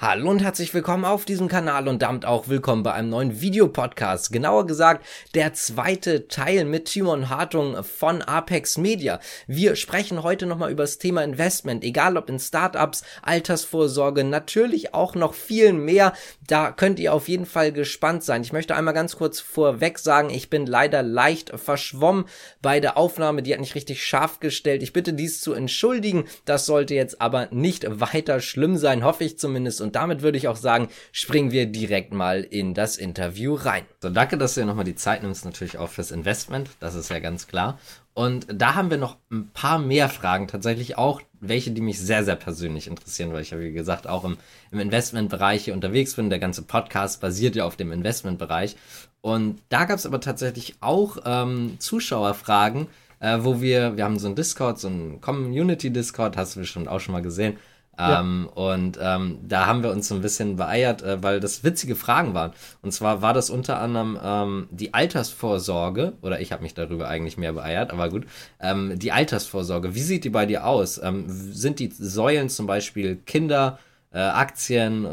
Hallo und herzlich willkommen auf diesem Kanal und damit auch willkommen bei einem neuen Videopodcast. Genauer gesagt, der zweite Teil mit Timon Hartung von Apex Media. Wir sprechen heute nochmal über das Thema Investment, egal ob in Startups, Altersvorsorge, natürlich auch noch viel mehr. Da könnt ihr auf jeden Fall gespannt sein. Ich möchte einmal ganz kurz vorweg sagen, ich bin leider leicht verschwommen bei der Aufnahme. Die hat nicht richtig scharf gestellt. Ich bitte dies zu entschuldigen. Das sollte jetzt aber nicht weiter schlimm sein, hoffe ich zumindest damit würde ich auch sagen, springen wir direkt mal in das Interview rein. So, danke, dass du dir nochmal die Zeit nimmst, natürlich auch fürs Investment. Das ist ja ganz klar. Und da haben wir noch ein paar mehr Fragen, tatsächlich auch welche, die mich sehr, sehr persönlich interessieren, weil ich ja, wie gesagt, auch im, im Investmentbereich hier unterwegs bin. Der ganze Podcast basiert ja auf dem Investmentbereich. Und da gab es aber tatsächlich auch ähm, Zuschauerfragen, äh, wo wir, wir haben so ein Discord, so ein Community-Discord, hast du bestimmt auch schon mal gesehen. Ähm, Und ähm, da haben wir uns so ein bisschen beeiert, äh, weil das witzige Fragen waren. Und zwar war das unter anderem ähm, die Altersvorsorge, oder ich habe mich darüber eigentlich mehr beeiert, aber gut. Ähm, die Altersvorsorge, wie sieht die bei dir aus? Ähm, sind die Säulen zum Beispiel Kinder, äh, Aktien,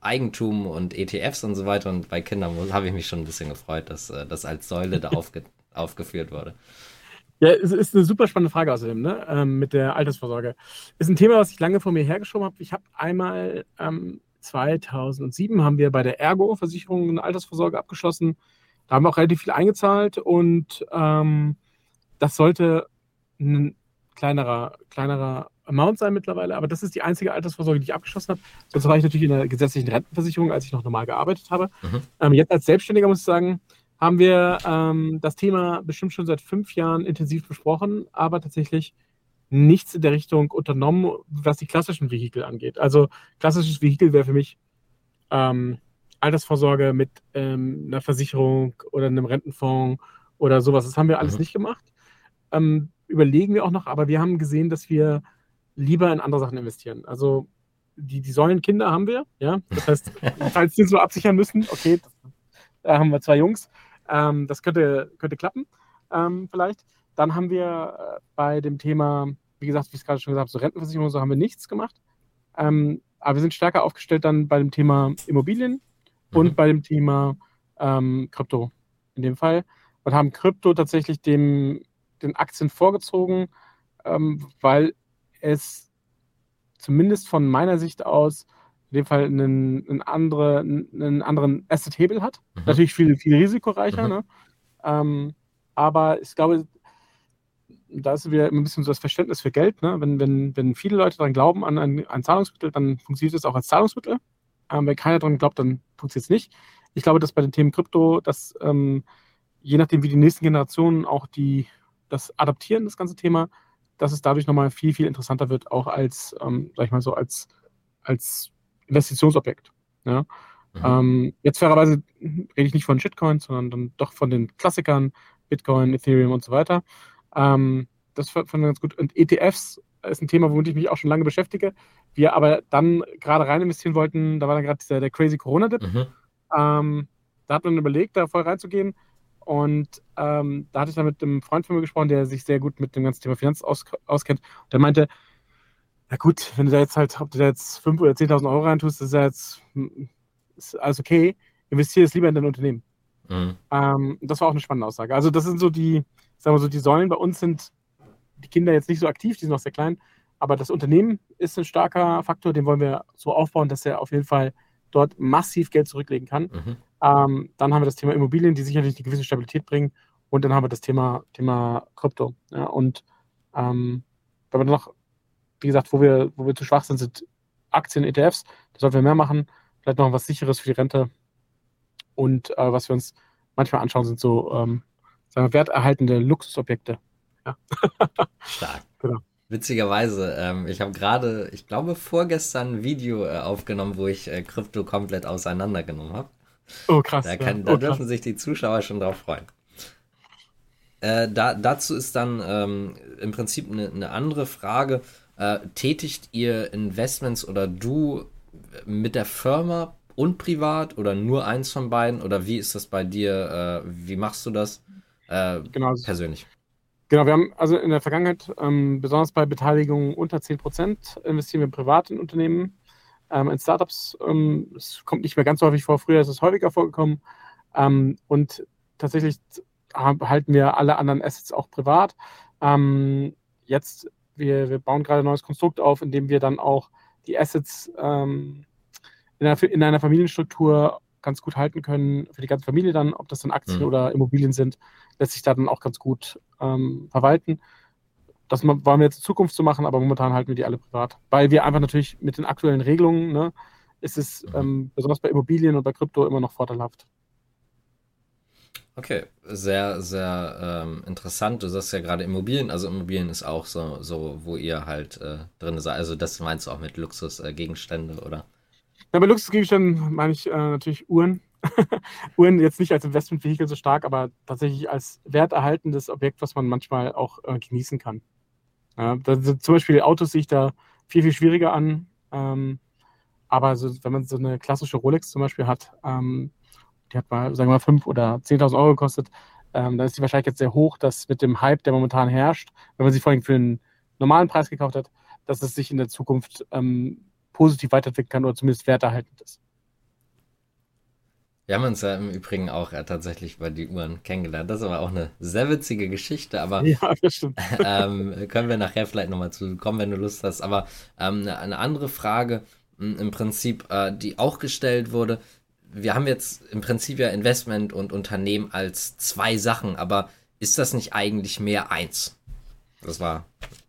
Eigentum und ETFs und so weiter? Und bei Kindern habe ich mich schon ein bisschen gefreut, dass äh, das als Säule da aufge aufgeführt wurde. Ja, es ist eine super spannende Frage außerdem, ne? Ähm, mit der Altersvorsorge. Ist ein Thema, was ich lange vor mir hergeschoben habe. Ich habe einmal ähm, 2007 haben wir bei der Ergo-Versicherung eine Altersvorsorge abgeschlossen. Da haben wir auch relativ viel eingezahlt und ähm, das sollte ein kleinerer, kleinerer Amount sein mittlerweile, aber das ist die einzige Altersvorsorge, die ich abgeschlossen habe. Das war ich natürlich in der gesetzlichen Rentenversicherung, als ich noch normal gearbeitet habe. Mhm. Ähm, jetzt als Selbstständiger muss ich sagen, haben wir ähm, das Thema bestimmt schon seit fünf Jahren intensiv besprochen, aber tatsächlich nichts in der Richtung unternommen, was die klassischen Vehikel angeht. Also klassisches Vehikel wäre für mich ähm, Altersvorsorge mit ähm, einer Versicherung oder einem Rentenfonds oder sowas. Das haben wir alles mhm. nicht gemacht. Ähm, überlegen wir auch noch, aber wir haben gesehen, dass wir lieber in andere Sachen investieren. Also die, die Säulenkinder haben wir, ja. Das heißt, falls wir so absichern müssen, okay, da haben wir zwei Jungs, ähm, das könnte, könnte klappen, ähm, vielleicht. Dann haben wir äh, bei dem Thema, wie gesagt, wie ich es gerade schon gesagt habe, so Rentenversicherung und so haben wir nichts gemacht. Ähm, aber wir sind stärker aufgestellt dann bei dem Thema Immobilien mhm. und bei dem Thema ähm, Krypto in dem Fall und haben Krypto tatsächlich dem, den Aktien vorgezogen, ähm, weil es zumindest von meiner Sicht aus in dem Fall einen, einen, andere, einen anderen Asset-Hebel hat. Mhm. Natürlich viel, viel risikoreicher, mhm. ne? ähm, aber ich glaube, da ist wieder ein bisschen so das Verständnis für Geld. Ne? Wenn, wenn, wenn viele Leute daran glauben an ein, ein Zahlungsmittel, dann funktioniert es auch als Zahlungsmittel. Ähm, wenn keiner daran glaubt, dann funktioniert es nicht. Ich glaube, dass bei den Themen Krypto, dass ähm, je nachdem, wie die nächsten Generationen auch die, das adaptieren, das ganze Thema, dass es dadurch nochmal viel, viel interessanter wird, auch als, ähm, sag ich mal so, als, als Investitionsobjekt. Ja. Mhm. Ähm, jetzt fairerweise rede ich nicht von Shitcoins, sondern dann doch von den Klassikern, Bitcoin, Ethereum und so weiter. Ähm, das fand ich ganz gut. Und ETFs ist ein Thema, womit ich mich auch schon lange beschäftige. Wir aber dann gerade rein investieren wollten, da war dann gerade der, der crazy Corona-Dip. Mhm. Ähm, da hat man überlegt, da voll reinzugehen. Und ähm, da hatte ich dann mit einem Freund von mir gesprochen, der sich sehr gut mit dem ganzen Thema Finanz aus, auskennt. Und der meinte, ja gut, wenn du da jetzt halt, ob du da jetzt 5.000 oder 10.000 Euro reintust, ist ja jetzt ist alles okay. Investiere es lieber in dein Unternehmen. Mhm. Ähm, das war auch eine spannende Aussage. Also das sind so die, sagen wir so, die Säulen. Bei uns sind die Kinder jetzt nicht so aktiv, die sind noch sehr klein. Aber das Unternehmen ist ein starker Faktor, den wollen wir so aufbauen, dass er auf jeden Fall dort massiv Geld zurücklegen kann. Mhm. Ähm, dann haben wir das Thema Immobilien, die sicherlich eine gewisse Stabilität bringen. Und dann haben wir das Thema, Thema Krypto. Ja, und ähm, wenn wir noch wie gesagt, wo wir, wo wir zu schwach sind, sind Aktien, ETFs. Da sollten wir mehr machen. Vielleicht noch was Sicheres für die Rente. Und äh, was wir uns manchmal anschauen, sind so ähm, sagen wir, werterhaltende Luxusobjekte. Ja. Stark. Genau. Witzigerweise, ähm, ich habe gerade, ich glaube, vorgestern ein Video äh, aufgenommen, wo ich äh, Krypto komplett auseinandergenommen habe. Oh, krass. Da, kann, ja. da oh, dürfen krass. sich die Zuschauer schon drauf freuen. Äh, da, dazu ist dann ähm, im Prinzip eine, eine andere Frage. Äh, tätigt ihr Investments oder du mit der Firma und privat oder nur eins von beiden? Oder wie ist das bei dir? Äh, wie machst du das äh, genau. persönlich? Genau, wir haben also in der Vergangenheit, ähm, besonders bei Beteiligungen unter 10% investieren wir privat in Unternehmen. ähm, in Startups. Ähm, es kommt nicht mehr ganz so häufig vor, früher ist es häufiger vorgekommen. Ähm, und tatsächlich halten wir alle anderen Assets auch privat. Ähm, jetzt, wir, wir bauen gerade ein neues Konstrukt auf, in dem wir dann auch die Assets ähm, in, einer, in, einer, Familienstruktur ganz gut halten können, für die ganze Familie dann, ob das dann Aktien mhm. oder Immobilien sind, lässt sich da dann auch ganz gut ähm, verwalten. Das wollen wir jetzt in Zukunft so machen, aber momentan halten wir die alle privat. Weil wir einfach natürlich mit den aktuellen Regelungen, ne, ist es mhm. ähm, besonders bei Immobilien und bei Krypto immer noch vorteilhaft. Okay, sehr, sehr ähm, interessant. Du sagst ja gerade Immobilien, also Immobilien ist auch so, so wo ihr halt äh, drin seid. Also das meinst du auch mit Luxusgegenstände, äh, oder? Ja, bei Luxusgegenständen meine ich äh, natürlich Uhren. Uhren jetzt nicht als Investmentvehikel so stark, aber tatsächlich als werterhaltendes Objekt, was man manchmal auch äh, genießen kann. Ja, zum Beispiel Autos sehe ich da viel, viel schwieriger an. Ähm, aber so, wenn man so eine klassische Rolex zum Beispiel hat, ähm, die hat mal, sagen wir mal, 5.000 oder 10.000 Euro gekostet, ähm, dann ist die Wahrscheinlichkeit sehr hoch, dass mit dem Hype, der momentan herrscht, wenn man sie vor allem für einen normalen Preis gekauft hat, dass es sich in der Zukunft ähm, positiv weiterentwickeln kann oder zumindest werterhaltend ist. Wir haben uns ja im Übrigen auch ja, tatsächlich bei die Uhren kennengelernt. Das ist aber auch eine sehr witzige Geschichte, aber ja, ähm, können wir nachher vielleicht nochmal zu kommen, wenn du Lust hast. Aber ähm, eine andere Frage hm, im Prinzip, äh, die auch gestellt wurde. Wir haben jetzt im Prinzip ja Investment und Unternehmen als zwei Sachen, aber ist das nicht eigentlich mehr eins? Das war.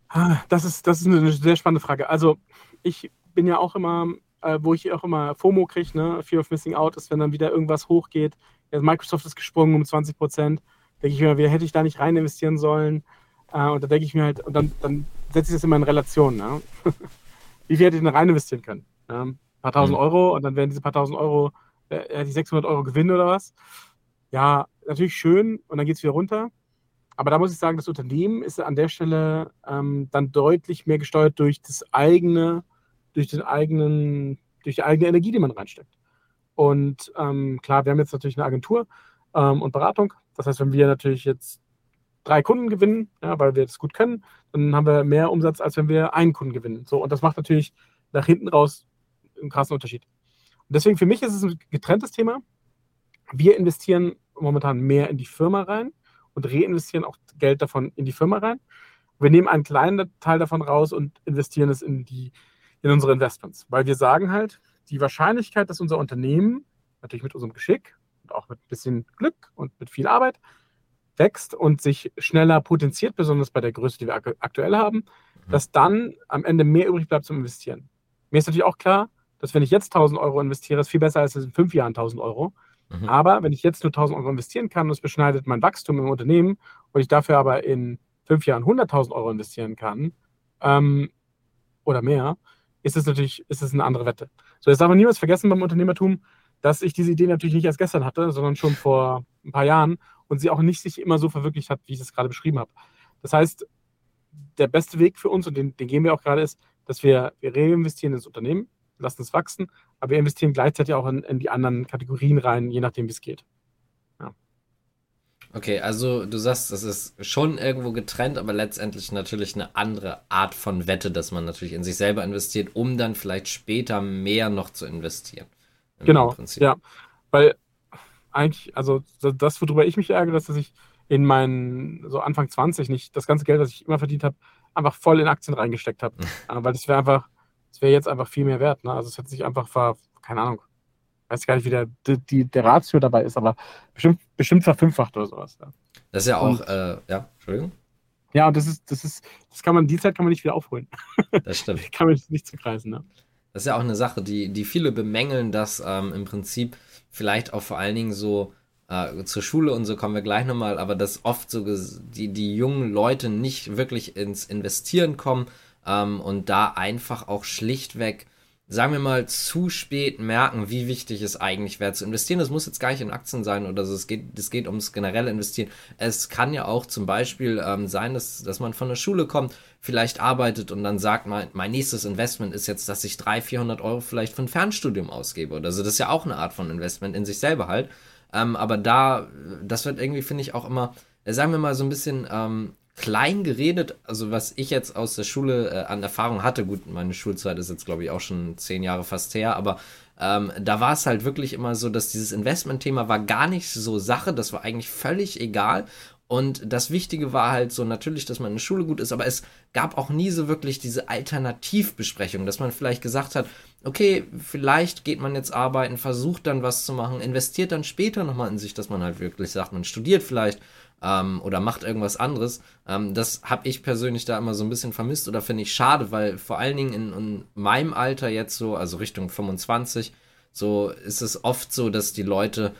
Ah, das ist, das ist eine sehr spannende Frage. Also ich bin ja auch immer äh, wo ich auch immer FOMO kriege, ne? Fear of Missing Out, ist, wenn dann wieder irgendwas hochgeht. Jetzt Microsoft ist gesprungen um 20 Prozent. Denke ich mir, wie hätte ich da nicht rein investieren sollen? Äh, und da denke ich mir halt, und dann, dann setze ich das immer in Relation. Ne? wie viel hätte ich denn rein investieren können? Ja? Ein paar tausend mhm. Euro und dann werden diese paar tausend Euro, äh, die 600 Euro Gewinn oder was. Ja, natürlich schön und dann geht es wieder runter. Aber da muss ich sagen, das Unternehmen ist an der Stelle ähm, dann deutlich mehr gesteuert durch das eigene durch den eigenen, durch die eigene Energie, die man reinsteckt. Und ähm, klar, wir haben jetzt natürlich eine Agentur ähm, und Beratung. Das heißt, wenn wir natürlich jetzt drei Kunden gewinnen, ja, weil wir das gut können, dann haben wir mehr Umsatz, als wenn wir einen Kunden gewinnen. So, und das macht natürlich nach hinten raus einen krassen Unterschied. Deswegen für mich ist es ein getrenntes Thema. Wir investieren momentan mehr in die Firma rein und reinvestieren auch Geld davon in die Firma rein. Wir nehmen einen kleinen Teil davon raus und investieren es in die in unsere Investments. Weil wir sagen halt, die Wahrscheinlichkeit, dass unser Unternehmen, natürlich mit unserem Geschick und auch mit ein bisschen Glück und mit viel Arbeit, wächst und sich schneller potenziert, besonders bei der Größe, die wir aktuell haben, mhm. dass dann am Ende mehr übrig bleibt zum Investieren. Mir ist natürlich auch klar, dass wenn ich jetzt 1000 Euro investiere, ist viel besser als in fünf Jahren 1000 Euro. Mhm. Aber wenn ich jetzt nur 1000 Euro investieren kann und es beschneidet mein Wachstum im Unternehmen und ich dafür aber in fünf Jahren 100.000 Euro investieren kann ähm, oder mehr, ist es natürlich ist es eine andere Wette. So, jetzt darf man niemals vergessen beim Unternehmertum, dass ich diese Idee natürlich nicht erst gestern hatte, sondern schon vor ein paar Jahren und sie auch nicht sich immer so verwirklicht hat, wie ich es gerade beschrieben habe. Das heißt, der beste Weg für uns, und den, den gehen wir auch gerade, ist, dass wir, wir reinvestieren ins Unternehmen, lassen es wachsen, aber wir investieren gleichzeitig auch in, in die anderen Kategorien rein, je nachdem, wie es geht. Okay, also du sagst, das ist schon irgendwo getrennt, aber letztendlich natürlich eine andere Art von Wette, dass man natürlich in sich selber investiert, um dann vielleicht später mehr noch zu investieren. Genau, ja. Weil eigentlich, also das, worüber ich mich ärgere, ist, dass ich in meinen, so Anfang 20 nicht das ganze Geld, was ich immer verdient habe, einfach voll in Aktien reingesteckt habe. Weil das wäre einfach, wäre jetzt einfach viel mehr wert. Ne? Also es hätte sich einfach, ver, keine Ahnung, weiß gar nicht, wie der, die, der Ratio dabei ist, aber bestimmt, bestimmt verfünffacht oder sowas. Ja. Das ist ja auch, und, äh, ja, Entschuldigung. Ja, und das ist, das ist, das kann man, die Zeit kann man nicht wieder aufholen. Das stimmt. kann man nicht zukreisen, ne? Das ist ja auch eine Sache, die, die viele bemängeln, dass ähm, im Prinzip vielleicht auch vor allen Dingen so äh, zur Schule und so kommen wir gleich nochmal, aber dass oft so die, die jungen Leute nicht wirklich ins Investieren kommen ähm, und da einfach auch schlichtweg sagen wir mal, zu spät merken, wie wichtig es eigentlich wäre zu investieren. Das muss jetzt gar nicht in Aktien sein oder so. Es geht, es geht ums generelle Investieren. Es kann ja auch zum Beispiel ähm, sein, dass, dass man von der Schule kommt, vielleicht arbeitet und dann sagt, mein, mein nächstes Investment ist jetzt, dass ich 300, 400 Euro vielleicht für ein Fernstudium ausgebe. Oder so. Das ist ja auch eine Art von Investment in sich selber halt. Ähm, aber da, das wird irgendwie, finde ich, auch immer, sagen wir mal, so ein bisschen ähm, klein geredet, also was ich jetzt aus der Schule äh, an Erfahrung hatte, gut, meine Schulzeit ist jetzt, glaube ich, auch schon zehn Jahre fast her, aber ähm, da war es halt wirklich immer so, dass dieses Investmentthema war gar nicht so Sache, das war eigentlich völlig egal. Und das Wichtige war halt so natürlich, dass man in der Schule gut ist, aber es gab auch nie so wirklich diese Alternativbesprechung, dass man vielleicht gesagt hat, okay, vielleicht geht man jetzt arbeiten, versucht dann was zu machen, investiert dann später nochmal in sich, dass man halt wirklich sagt, man studiert vielleicht ähm, oder macht irgendwas anderes. Ähm, das habe ich persönlich da immer so ein bisschen vermisst oder finde ich schade, weil vor allen Dingen in, in meinem Alter jetzt so, also Richtung 25, so ist es oft so, dass die Leute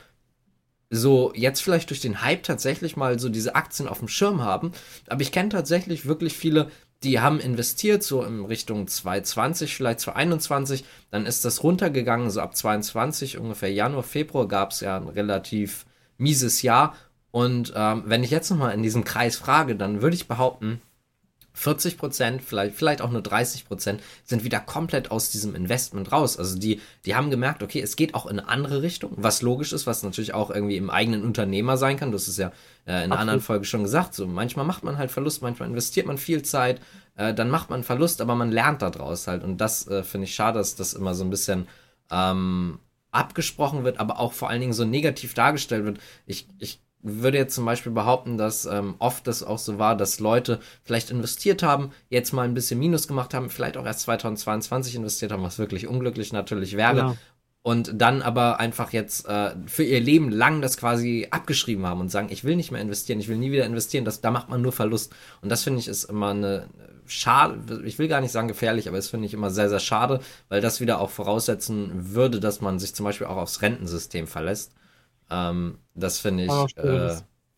so jetzt vielleicht durch den Hype tatsächlich mal so diese Aktien auf dem Schirm haben. Aber ich kenne tatsächlich wirklich viele, die haben investiert, so in Richtung 2020, vielleicht 2021. Dann ist das runtergegangen, so ab 22, ungefähr Januar, Februar gab es ja ein relativ mieses Jahr. Und ähm, wenn ich jetzt nochmal in diesem Kreis frage, dann würde ich behaupten, 40 Prozent, vielleicht, vielleicht auch nur 30 Prozent, sind wieder komplett aus diesem Investment raus. Also die, die haben gemerkt, okay, es geht auch in eine andere Richtung, was logisch ist, was natürlich auch irgendwie im eigenen Unternehmer sein kann. Das ist ja äh, in einer anderen Folge schon gesagt. So, manchmal macht man halt Verlust, manchmal investiert man viel Zeit, äh, dann macht man Verlust, aber man lernt daraus halt. Und das äh, finde ich schade, dass das immer so ein bisschen ähm, abgesprochen wird, aber auch vor allen Dingen so negativ dargestellt wird. Ich, ich würde jetzt zum Beispiel behaupten, dass ähm, oft das auch so war, dass Leute vielleicht investiert haben, jetzt mal ein bisschen Minus gemacht haben, vielleicht auch erst 2022 investiert haben, was wirklich unglücklich natürlich wäre. Ja. Und dann aber einfach jetzt äh, für ihr Leben lang das quasi abgeschrieben haben und sagen, ich will nicht mehr investieren, ich will nie wieder investieren, das, da macht man nur Verlust. Und das finde ich ist immer eine schade, ich will gar nicht sagen gefährlich, aber das finde ich immer sehr, sehr schade, weil das wieder auch voraussetzen würde, dass man sich zum Beispiel auch aufs Rentensystem verlässt ähm, das finde ich, oh, äh,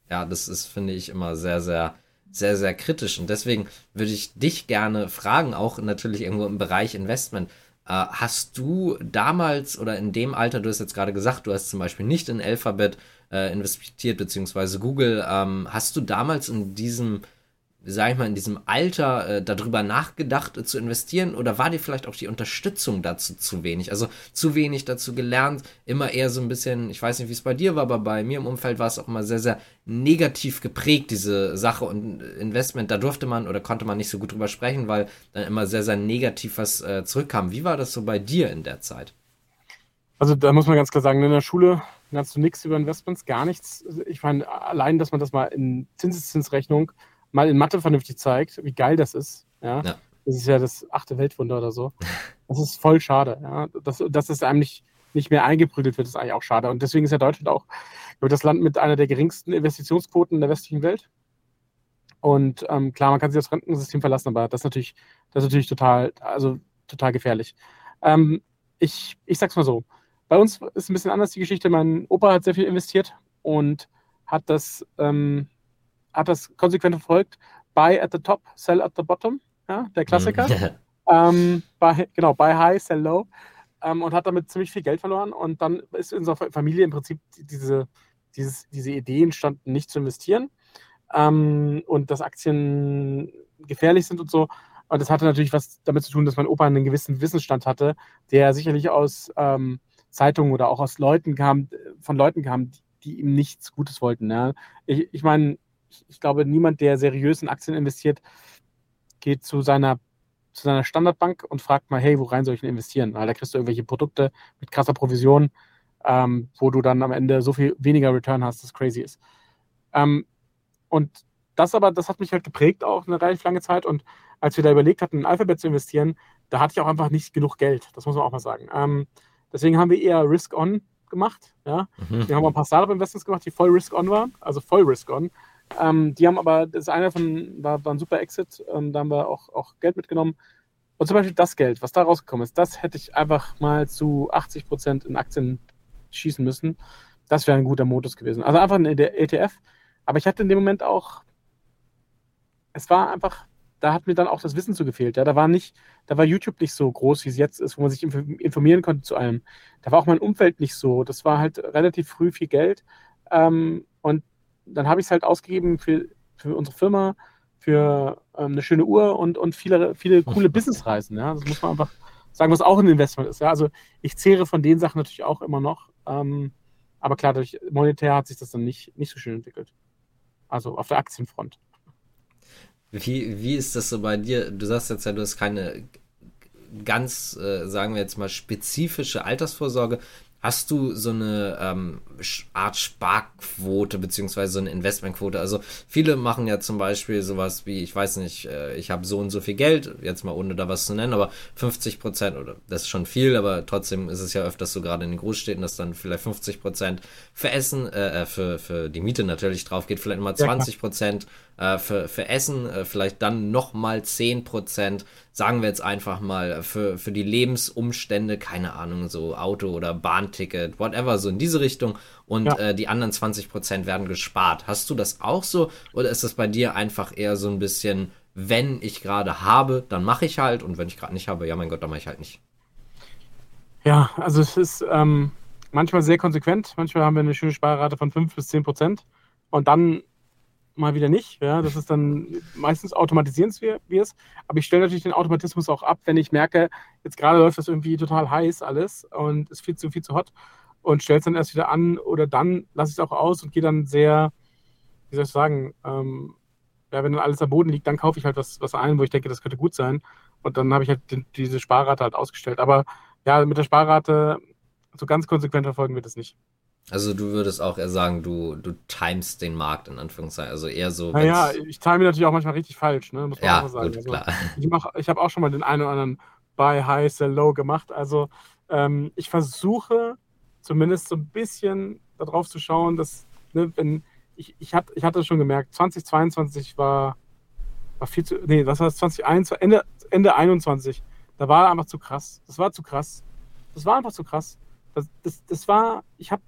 ja, das ist, finde ich, immer sehr, sehr, sehr, sehr kritisch. Und deswegen würde ich dich gerne fragen, auch natürlich irgendwo im Bereich Investment. Äh, hast du damals oder in dem Alter, du hast jetzt gerade gesagt, du hast zum Beispiel nicht in Alphabet äh, investiert, beziehungsweise Google, ähm, hast du damals in diesem sag ich mal, in diesem Alter äh, darüber nachgedacht äh, zu investieren oder war dir vielleicht auch die Unterstützung dazu zu wenig? Also zu wenig dazu gelernt, immer eher so ein bisschen, ich weiß nicht, wie es bei dir war, aber bei mir im Umfeld war es auch immer sehr, sehr negativ geprägt, diese Sache und Investment. Da durfte man oder konnte man nicht so gut drüber sprechen, weil dann immer sehr, sehr negativ was äh, zurückkam. Wie war das so bei dir in der Zeit? Also da muss man ganz klar sagen, in der Schule lernst du nichts über Investments, gar nichts. Ich meine, allein, dass man das mal in Zinseszinsrechnung mal in Mathe vernünftig zeigt, wie geil das ist. Ja? ja. Das ist ja das achte Weltwunder oder so. Das ist voll schade. Ja? Dass, dass es einem nicht, nicht mehr eingeprügelt wird, ist eigentlich auch schade. Und deswegen ist ja Deutschland auch das Land mit einer der geringsten Investitionsquoten in der westlichen Welt. Und ähm, klar, man kann sich aufs Rentensystem verlassen, aber das ist natürlich, das ist natürlich total, also total gefährlich. Ähm, ich, ich sag's mal so. Bei uns ist ein bisschen anders die Geschichte. Mein Opa hat sehr viel investiert und hat das ähm, hat das konsequent verfolgt. Buy at the top, sell at the bottom, ja, der Klassiker. Mhm. ähm, buy, genau, buy high, sell low. Ähm, und hat damit ziemlich viel Geld verloren. Und dann ist in unserer Familie im Prinzip diese, dieses, diese Idee entstanden, nicht zu investieren. Ähm, und dass Aktien gefährlich sind und so. Und das hatte natürlich was damit zu tun, dass mein Opa einen gewissen Wissensstand hatte, der sicherlich aus ähm, Zeitungen oder auch aus Leuten kam, von Leuten kam, die, die ihm nichts Gutes wollten. Ja. Ich, ich meine, ich, ich glaube, niemand, der seriös in Aktien investiert, geht zu seiner zu seiner Standardbank und fragt mal, hey, wo rein soll ich denn investieren? Weil da kriegst du irgendwelche Produkte mit krasser Provision, ähm, wo du dann am Ende so viel weniger Return hast, dass crazy ist. Ähm, und das aber, das hat mich halt geprägt auch eine relativ lange Zeit. Und als wir da überlegt hatten, in Alphabet zu investieren, da hatte ich auch einfach nicht genug Geld. Das muss man auch mal sagen. Ähm, deswegen haben wir eher Risk-On gemacht. Ja? Mhm. Wir haben ein paar Startup-Investments gemacht, die voll Risk-On waren, also voll Risk-On. Ähm, die haben aber, das eine von war, war ein super Exit, ähm, da haben wir auch, auch Geld mitgenommen. Und zum Beispiel das Geld, was da rausgekommen ist, das hätte ich einfach mal zu 80 Prozent in Aktien schießen müssen. Das wäre ein guter Modus gewesen. Also einfach in der ETF. Aber ich hatte in dem Moment auch, es war einfach, da hat mir dann auch das Wissen zu gefehlt. Ja, da war nicht, da war YouTube nicht so groß, wie es jetzt ist, wo man sich informieren konnte zu allem. Da war auch mein Umfeld nicht so. Das war halt relativ früh viel Geld. Ähm, und dann habe ich es halt ausgegeben für, für unsere Firma, für ähm, eine schöne Uhr und, und viele, viele coole Businessreisen. Ja? Das muss man einfach sagen, was auch ein Investment ist. Ja? Also ich zehre von den Sachen natürlich auch immer noch. Ähm, aber klar, durch monetär hat sich das dann nicht, nicht so schön entwickelt. Also auf der Aktienfront. Wie, wie ist das so bei dir? Du sagst jetzt ja, du hast keine ganz, äh, sagen wir jetzt mal, spezifische Altersvorsorge. Hast du so eine ähm, Art Sparquote beziehungsweise so eine Investmentquote? Also viele machen ja zum Beispiel sowas wie, ich weiß nicht, äh, ich habe so und so viel Geld, jetzt mal ohne da was zu nennen, aber 50 Prozent oder das ist schon viel, aber trotzdem ist es ja öfters so gerade in den Großstädten, dass dann vielleicht 50 Prozent für Essen, äh, äh, für, für die Miete natürlich drauf geht, vielleicht mal 20 Prozent äh, für, für Essen, äh, vielleicht dann nochmal 10 Prozent sagen wir jetzt einfach mal, für, für die Lebensumstände, keine Ahnung, so Auto- oder Bahnticket, whatever, so in diese Richtung. Und ja. äh, die anderen 20 Prozent werden gespart. Hast du das auch so? Oder ist das bei dir einfach eher so ein bisschen, wenn ich gerade habe, dann mache ich halt. Und wenn ich gerade nicht habe, ja, mein Gott, dann mache ich halt nicht. Ja, also es ist ähm, manchmal sehr konsequent. Manchmal haben wir eine schöne Sparrate von 5 bis 10 Prozent. Und dann mal wieder nicht. Ja, das ist dann meistens automatisieren wir es. Aber ich stelle natürlich den Automatismus auch ab, wenn ich merke, jetzt gerade läuft das irgendwie total heiß alles und ist viel zu viel zu hot und stelle es dann erst wieder an oder dann lasse ich es auch aus und gehe dann sehr, wie soll ich sagen, ähm, ja, wenn dann alles am Boden liegt, dann kaufe ich halt was, was ein, wo ich denke, das könnte gut sein. Und dann habe ich halt die, diese Sparrate halt ausgestellt. Aber ja, mit der Sparrate so ganz konsequent verfolgen wir das nicht. Also du würdest auch eher sagen, du, du timest den Markt in Anführungszeichen. Also eher so. Naja, ich time natürlich auch manchmal richtig falsch, ne? Muss man ja, auch sagen. Gut, also, klar. Ich, ich habe auch schon mal den einen oder anderen Buy High, Sell Low gemacht. Also ähm, ich versuche zumindest so ein bisschen darauf zu schauen, dass, ne, wenn, ich, ich, hat, ich hatte schon gemerkt, 2022 war, war viel zu, nee, was war das, 2021, Ende, Ende 21, da war einfach zu krass. Das war zu krass. Das war einfach zu krass. Das, das, das war, ich habe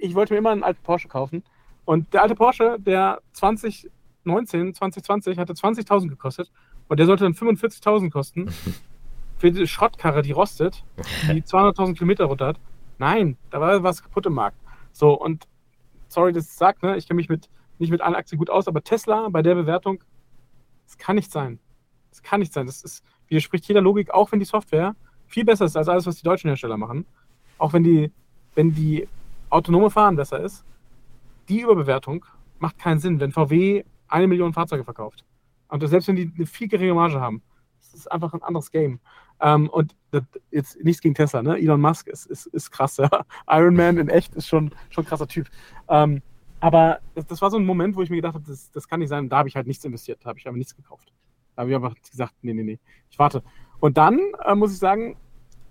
ich wollte mir immer einen alten Porsche kaufen. Und der alte Porsche, der 2019, 2020 hatte 20.000 gekostet und der sollte dann 45.000 kosten für die Schrottkarre, die rostet, die 200.000 Kilometer runter hat. Nein, da war was kaputt im Markt. So, und sorry, dass ich sage, ne, ich kenne mich mit, nicht mit allen Aktien gut aus, aber Tesla bei der Bewertung, das kann nicht sein. Das kann nicht sein. Das ist, widerspricht jeder Logik, auch wenn die Software viel besser ist als alles, was die deutschen Hersteller machen. Auch wenn die, wenn die autonome Fahren besser ist, die Überbewertung macht keinen Sinn, wenn VW eine Million Fahrzeuge verkauft. Und selbst wenn die eine viel geringere Marge haben, das ist einfach ein anderes Game. Ähm, und das, jetzt nichts gegen Tesla, ne? Elon Musk ist, ist, ist krass, ja. Iron Man in echt ist schon, schon ein krasser Typ. Ähm, aber das, das, war so ein Moment, wo ich mir gedacht habe, das, das kann nicht sein. Und da habe ich halt nichts investiert, da habe ich aber nichts gekauft. Da habe ich aber gesagt, nee, nee, nee, ich warte. Und dann äh, muss ich sagen,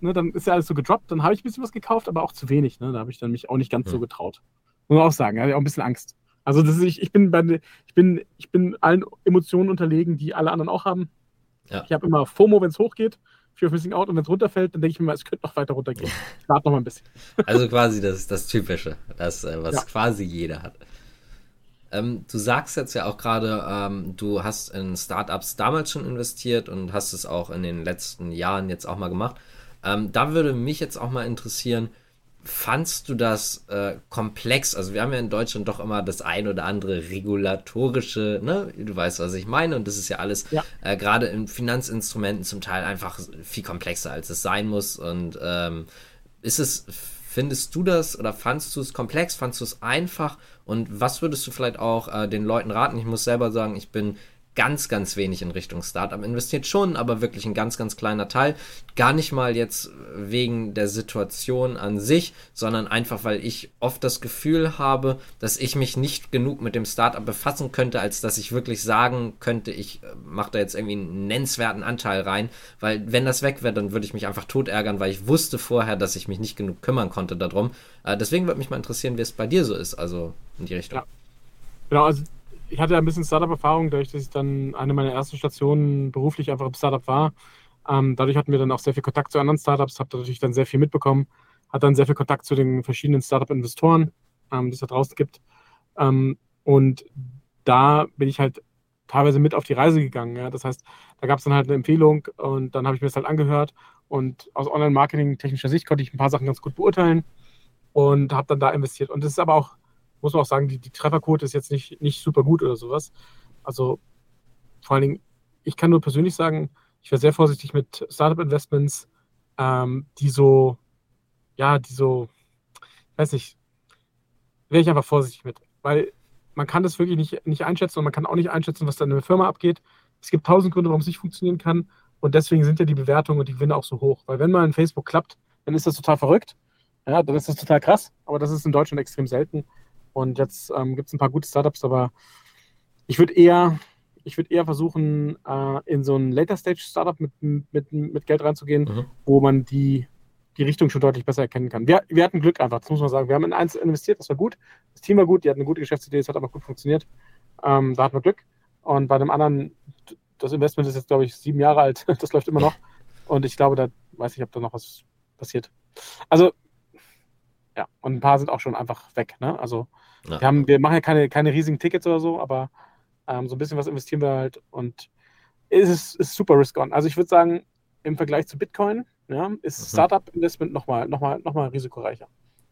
ne, dann ist ja alles so gedroppt. Dann habe ich ein bisschen was gekauft, aber auch zu wenig. Ne? Da habe ich dann mich auch nicht ganz ja. so getraut. Muss man auch sagen, da hatte ich auch ein bisschen Angst. Also das ist, ich, ich, bin bei, ich, bin, ich bin allen Emotionen unterlegen, die alle anderen auch haben. Ja. Ich habe immer FOMO, wenn es hochgeht, Fear of Missing Out, und wenn es runterfällt, dann denke ich mir mal, es könnte noch weiter runtergehen. Ich warte noch mal ein bisschen. Also quasi das, das Typische, das, äh, was ja. quasi jeder hat. Ähm, du sagst jetzt ja auch gerade, ähm, du hast in Startups damals schon investiert und hast es auch in den letzten Jahren jetzt auch mal gemacht. Ähm, da würde mich jetzt auch mal interessieren, fandst du das äh, komplex? Also wir haben ja in Deutschland doch immer das ein oder andere regulatorische, ne? Du weißt, was ich meine, und das ist ja alles ja. äh, gerade in Finanzinstrumenten zum Teil einfach viel komplexer, als es sein muss. Und ähm, ist es, findest du das oder fandst du es komplex? Fandst du es einfach? Und was würdest du vielleicht auch äh, den Leuten raten? Ich muss selber sagen, ich bin ganz, ganz wenig in Richtung Startup investiert schon, aber wirklich ein ganz, ganz kleiner Teil. Gar nicht mal jetzt wegen der Situation an sich, sondern einfach, weil ich oft das Gefühl habe, dass ich mich nicht genug mit dem Startup befassen könnte, als dass ich wirklich sagen könnte, ich äh, mache da jetzt irgendwie einen nennenswerten Anteil rein, weil wenn das weg wäre, dann würde ich mich einfach tot ärgern, weil ich wusste vorher, dass ich mich nicht genug kümmern konnte darum. Äh, deswegen würde mich mal interessieren, wie es bei dir so ist, also in die Richtung. Ja. Genau, also ich hatte ein bisschen Startup-Erfahrung, dadurch, dass ich dann eine meiner ersten Stationen beruflich einfach im Startup war. Ähm, dadurch hatten wir dann auch sehr viel Kontakt zu anderen Startups, habe natürlich dann sehr viel mitbekommen, hat dann sehr viel Kontakt zu den verschiedenen Startup-Investoren, ähm, die es da draußen gibt. Ähm, und da bin ich halt teilweise mit auf die Reise gegangen. Ja. Das heißt, da gab es dann halt eine Empfehlung und dann habe ich mir das halt angehört und aus Online-Marketing technischer Sicht konnte ich ein paar Sachen ganz gut beurteilen und habe dann da investiert. Und das ist aber auch muss man auch sagen, die, die Trefferquote ist jetzt nicht, nicht super gut oder sowas. Also vor allen Dingen, ich kann nur persönlich sagen, ich wäre sehr vorsichtig mit Startup-Investments, ähm, die so, ja, die so, weiß nicht, wäre ich einfach vorsichtig mit. Weil man kann das wirklich nicht, nicht einschätzen und man kann auch nicht einschätzen, was da in der Firma abgeht. Es gibt tausend Gründe, warum es nicht funktionieren kann. Und deswegen sind ja die Bewertungen und die Gewinne auch so hoch. Weil wenn mal ein Facebook klappt, dann ist das total verrückt. Ja, dann ist das total krass. Aber das ist in Deutschland extrem selten. Und jetzt ähm, gibt es ein paar gute Startups, aber ich würde eher, ich würde eher versuchen, äh, in so ein Later-Stage-Startup mit, mit, mit Geld reinzugehen, mhm. wo man die, die Richtung schon deutlich besser erkennen kann. Wir, wir hatten Glück einfach, das muss man sagen. Wir haben in eins investiert, das war gut. Das Team war gut, die hatten eine gute Geschäftsidee, es hat aber gut funktioniert. Ähm, da hatten wir Glück. Und bei dem anderen, das Investment ist jetzt, glaube ich, sieben Jahre alt. Das läuft immer noch. Und ich glaube, da weiß ich, ob da noch was passiert. Also, ja, und ein paar sind auch schon einfach weg. Ne? Also, ja. wir, haben, wir machen ja keine, keine riesigen Tickets oder so, aber ähm, so ein bisschen was investieren wir halt und es ist, ist super risk-on. Also, ich würde sagen, im Vergleich zu Bitcoin ja, ist mhm. Startup-Investment nochmal noch mal, noch mal risikoreicher.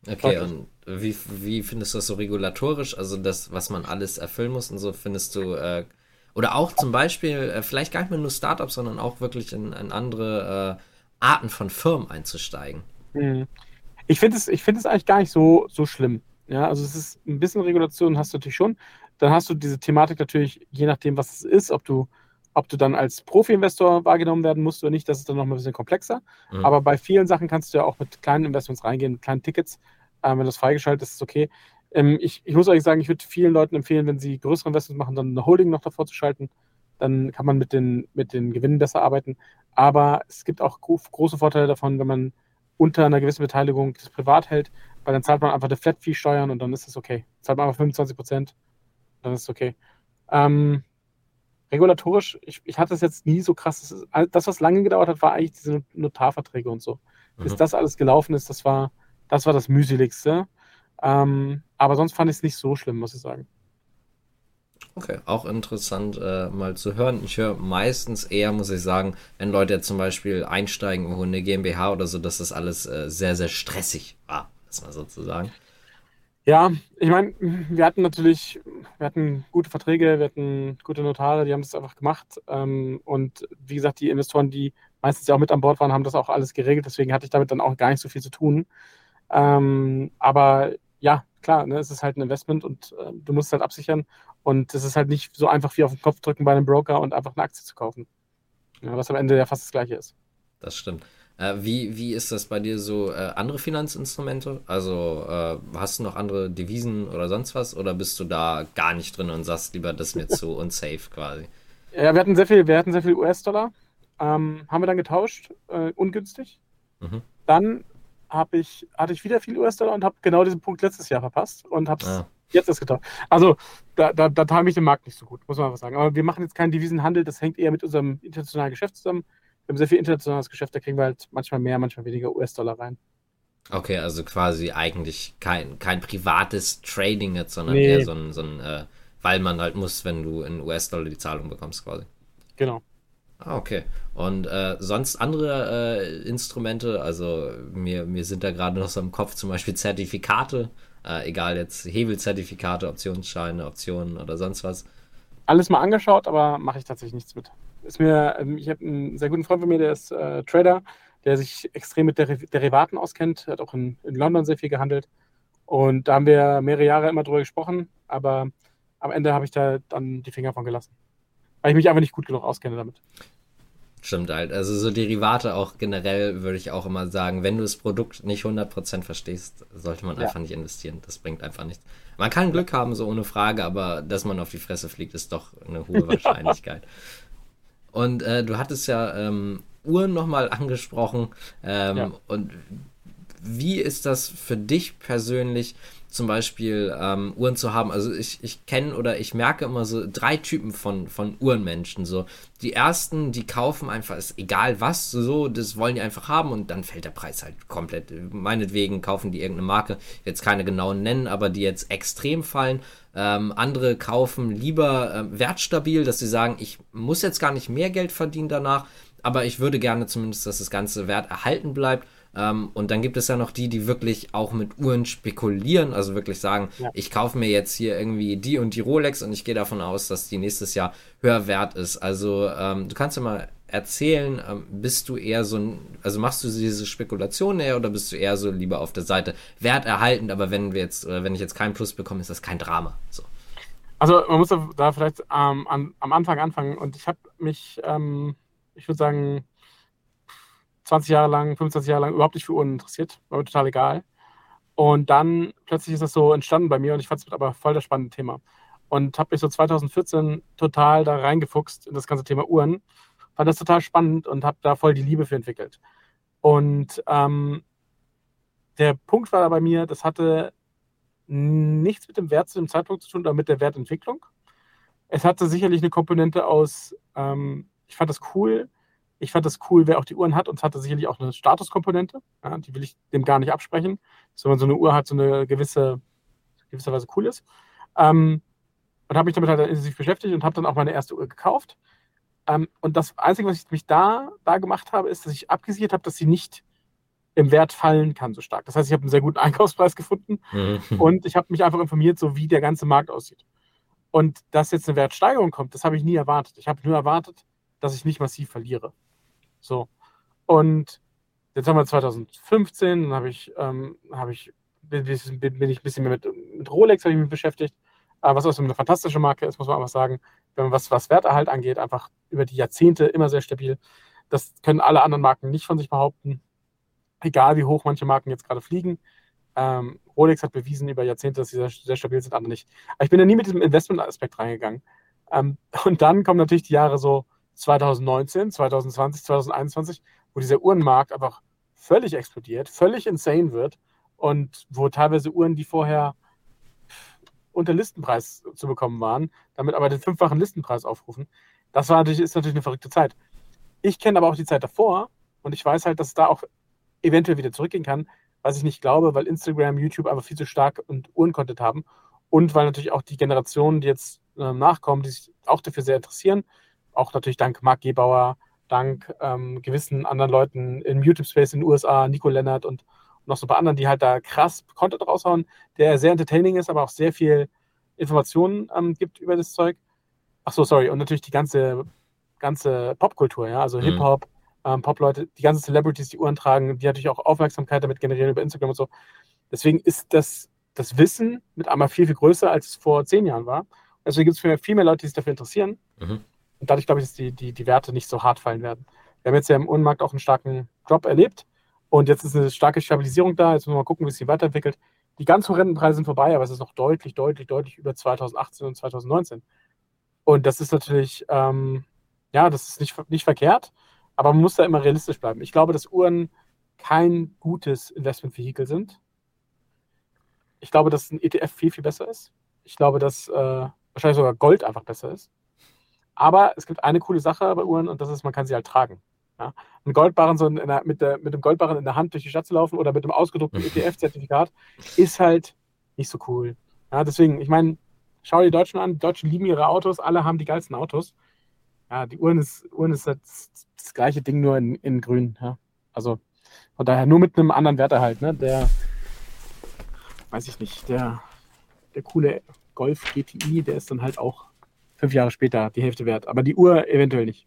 Okay, und wie, wie findest du das so regulatorisch? Also das, was man alles erfüllen muss und so, findest du, äh, oder auch zum Beispiel, äh, vielleicht gar nicht mehr nur Startups, sondern auch wirklich in, in andere äh, Arten von Firmen einzusteigen. Mhm. Ich finde es, find es eigentlich gar nicht so, so schlimm. Ja, also es ist ein bisschen Regulation hast du natürlich schon. Dann hast du diese Thematik natürlich, je nachdem, was es ist, ob du, ob du dann als Profi-Investor wahrgenommen werden musst oder nicht, das ist dann noch ein bisschen komplexer. Mhm. Aber bei vielen Sachen kannst du ja auch mit kleinen Investments reingehen, mit kleinen Tickets. Ähm, wenn das freigeschaltet ist, ist es okay. Ähm, ich, ich, muss euch sagen, ich würde vielen Leuten empfehlen, wenn sie größere Investments machen, dann eine Holding noch davor zu schalten. Dann kann man mit den, mit den Gewinnen besser arbeiten. Aber es gibt auch große Vorteile davon, wenn man unter einer gewissen Beteiligung das privat hält, weil dann zahlt man einfach eine Flat-Fee-Steuern und dann ist es okay. Zahlt man einfach 25 Prozent, dann ist es okay. Ähm, regulatorisch, ich, ich hatte es jetzt nie so krass. Das, was lange gedauert hat, war eigentlich diese Notarverträge und so. Mhm. Bis das alles gelaufen ist, das war das, war das mühseligste. Ähm, aber sonst fand ich es nicht so schlimm, muss ich sagen. Okay, auch interessant äh, mal zu hören. Ich höre meistens eher, muss ich sagen, wenn Leute zum Beispiel einsteigen in eine GmbH oder so, dass das alles äh, sehr, sehr stressig war, das mal sozusagen. Ja, ich meine, wir hatten natürlich, wir hatten gute Verträge, wir hatten gute Notare, die haben das einfach gemacht. Ähm, und wie gesagt, die Investoren, die meistens ja auch mit an Bord waren, haben das auch alles geregelt. Deswegen hatte ich damit dann auch gar nicht so viel zu tun. Ähm, aber ja, klar, ne, es ist halt ein Investment und äh, du musst es halt absichern. Und es ist halt nicht so einfach wie auf den Kopf drücken bei einem Broker und einfach eine Aktie zu kaufen. Ja, was am Ende ja fast das gleiche ist. Das stimmt. Äh, wie, wie ist das bei dir so? Äh, andere Finanzinstrumente? Also äh, hast du noch andere Devisen oder sonst was? Oder bist du da gar nicht drin und sagst lieber, das ist mir zu unsafe quasi? Ja, wir hatten sehr viel, wir hatten sehr viel US-Dollar. Ähm, haben wir dann getauscht, äh, ungünstig. Mhm. Dann habe ich, hatte ich wieder viel US-Dollar und habe genau diesen Punkt letztes Jahr verpasst und habe es ah. jetzt erst getan. Also da, da, da teile ich den Markt nicht so gut, muss man einfach sagen. Aber wir machen jetzt keinen Devisenhandel, das hängt eher mit unserem internationalen Geschäft zusammen. Wir haben sehr viel internationales Geschäft, da kriegen wir halt manchmal mehr, manchmal weniger US-Dollar rein. Okay, also quasi eigentlich kein, kein privates Trading jetzt, sondern nee. eher so ein, so ein äh, weil man halt muss, wenn du in US-Dollar die Zahlung bekommst quasi. Genau. Ah, okay. Und äh, sonst andere äh, Instrumente, also mir, mir sind da gerade noch so im Kopf zum Beispiel Zertifikate, äh, egal jetzt Hebelzertifikate, Optionsscheine, Optionen oder sonst was. Alles mal angeschaut, aber mache ich tatsächlich nichts mit. Ist mir, ähm, ich habe einen sehr guten Freund von mir, der ist äh, Trader, der sich extrem mit Deriv Derivaten auskennt, hat auch in, in London sehr viel gehandelt. Und da haben wir mehrere Jahre immer drüber gesprochen, aber am Ende habe ich da dann die Finger von gelassen weil ich mich einfach nicht gut genug auskenne damit. Stimmt halt. Also so Derivate auch generell würde ich auch immer sagen, wenn du das Produkt nicht 100% verstehst, sollte man ja. einfach nicht investieren. Das bringt einfach nichts. Man kann Glück haben, so ohne Frage, aber dass man auf die Fresse fliegt, ist doch eine hohe Wahrscheinlichkeit. Und äh, du hattest ja ähm, Uhren nochmal angesprochen. Ähm, ja. Und wie ist das für dich persönlich? zum Beispiel ähm, Uhren zu haben. Also ich, ich kenne oder ich merke immer so drei Typen von, von Uhrenmenschen. So die ersten, die kaufen einfach, ist egal was, so, das wollen die einfach haben und dann fällt der Preis halt komplett. Meinetwegen kaufen die irgendeine Marke, jetzt keine genauen nennen, aber die jetzt extrem fallen. Ähm, andere kaufen lieber ähm, wertstabil, dass sie sagen, ich muss jetzt gar nicht mehr Geld verdienen danach, aber ich würde gerne zumindest, dass das ganze Wert erhalten bleibt ähm, und dann gibt es ja noch die, die wirklich auch mit Uhren spekulieren, also wirklich sagen, ja. ich kaufe mir jetzt hier irgendwie die und die Rolex und ich gehe davon aus, dass die nächstes Jahr höher wert ist. Also ähm, du kannst ja mal erzählen, ähm, bist du eher so ein, also machst du diese Spekulation eher oder bist du eher so lieber auf der Seite werterhaltend, aber wenn wir jetzt, oder wenn ich jetzt keinen Plus bekomme, ist das kein Drama. So. Also man muss da vielleicht ähm, an, am Anfang anfangen und ich habe mich, ähm, ich würde sagen, 20 Jahre lang, 25 Jahre lang überhaupt nicht für Uhren interessiert, war mir total egal. Und dann plötzlich ist das so entstanden bei mir und ich fand es aber voll das spannende Thema. Und habe mich so 2014 total da reingefuchst in das ganze Thema Uhren. Fand das total spannend und habe da voll die Liebe für entwickelt. Und ähm, der Punkt war da bei mir, das hatte nichts mit dem Wert zu dem Zeitpunkt zu tun, oder mit der Wertentwicklung. Es hatte sicherlich eine Komponente aus, ähm, ich fand das cool, ich fand das cool, wer auch die Uhren hat und es hatte sicherlich auch eine Statuskomponente. Ja, die will ich dem gar nicht absprechen. Dass wenn man so eine Uhr hat, so eine gewisse, gewisserweise cool ist. Ähm, und habe mich damit halt intensiv beschäftigt und habe dann auch meine erste Uhr gekauft. Ähm, und das Einzige, was ich mich da, da gemacht habe, ist, dass ich abgesichert habe, dass sie nicht im Wert fallen kann so stark. Das heißt, ich habe einen sehr guten Einkaufspreis gefunden mhm. und ich habe mich einfach informiert, so wie der ganze Markt aussieht. Und dass jetzt eine Wertsteigerung kommt, das habe ich nie erwartet. Ich habe nur erwartet, dass ich nicht massiv verliere. So. Und jetzt haben wir 2015, dann habe ich, ähm, habe ich, bin, bin, ich ein bisschen mehr mit, mit Rolex ich mich beschäftigt, äh, was auch eine fantastische Marke ist, muss man einfach sagen. Wenn man was, was Werterhalt angeht, einfach über die Jahrzehnte immer sehr stabil. Das können alle anderen Marken nicht von sich behaupten. Egal wie hoch manche Marken jetzt gerade fliegen. Ähm, Rolex hat bewiesen über Jahrzehnte, dass sie sehr, sehr stabil sind, andere nicht. Aber ich bin da nie mit diesem Investment-Aspekt reingegangen. Ähm, und dann kommen natürlich die Jahre so 2019, 2020, 2021, wo dieser Uhrenmarkt einfach völlig explodiert, völlig insane wird und wo teilweise Uhren, die vorher unter Listenpreis zu bekommen waren, damit aber den fünffachen Listenpreis aufrufen. Das war natürlich, ist natürlich eine verrückte Zeit. Ich kenne aber auch die Zeit davor und ich weiß halt, dass es da auch eventuell wieder zurückgehen kann, was ich nicht glaube, weil Instagram, YouTube einfach viel zu stark und Uhrencontent haben und weil natürlich auch die Generationen, die jetzt äh, nachkommen, die sich auch dafür sehr interessieren, auch natürlich dank Marc Gebauer, dank ähm, gewissen anderen Leuten im YouTube-Space in den USA, Nico Lennart und noch so ein paar anderen, die halt da krass Content raushauen, der sehr entertaining ist, aber auch sehr viel Informationen ähm, gibt über das Zeug. Ach so, sorry. Und natürlich die ganze, ganze Popkultur, ja, also mhm. Hip-Hop, ähm, Pop-Leute, die ganzen Celebrities, die Uhren tragen, die natürlich auch Aufmerksamkeit damit generieren über Instagram und so. Deswegen ist das, das Wissen mit einmal viel, viel größer, als es vor zehn Jahren war. Deswegen gibt es viel mehr Leute, die sich dafür interessieren. Mhm. Und dadurch glaube ich, dass die, die, die Werte nicht so hart fallen werden. Wir haben jetzt ja im Uhrenmarkt auch einen starken Drop erlebt. Und jetzt ist eine starke Stabilisierung da. Jetzt müssen wir mal gucken, wie es sich weiterentwickelt. Die ganz hohen Rentenpreise sind vorbei, aber es ist noch deutlich, deutlich, deutlich über 2018 und 2019. Und das ist natürlich, ähm, ja, das ist nicht, nicht verkehrt, aber man muss da immer realistisch bleiben. Ich glaube, dass Uhren kein gutes Investmentvehikel sind. Ich glaube, dass ein ETF viel, viel besser ist. Ich glaube, dass äh, wahrscheinlich sogar Gold einfach besser ist. Aber es gibt eine coole Sache bei Uhren und das ist, man kann sie halt tragen. Ja? Ein Goldbarren so der, mit, der, mit dem Goldbarren in der Hand durch die Stadt zu laufen oder mit einem ausgedruckten ETF-Zertifikat ist halt nicht so cool. Ja, deswegen, ich meine, schau die Deutschen an, die Deutschen lieben ihre Autos, alle haben die geilsten Autos. Ja, die Uhren ist, Uhren ist das, das gleiche Ding, nur in, in grün. Ja? Also von daher nur mit einem anderen Werterhalt, ne? Der, weiß ich nicht, der, der coole Golf GTI, der ist dann halt auch fünf Jahre später die Hälfte wert. Aber die Uhr eventuell nicht.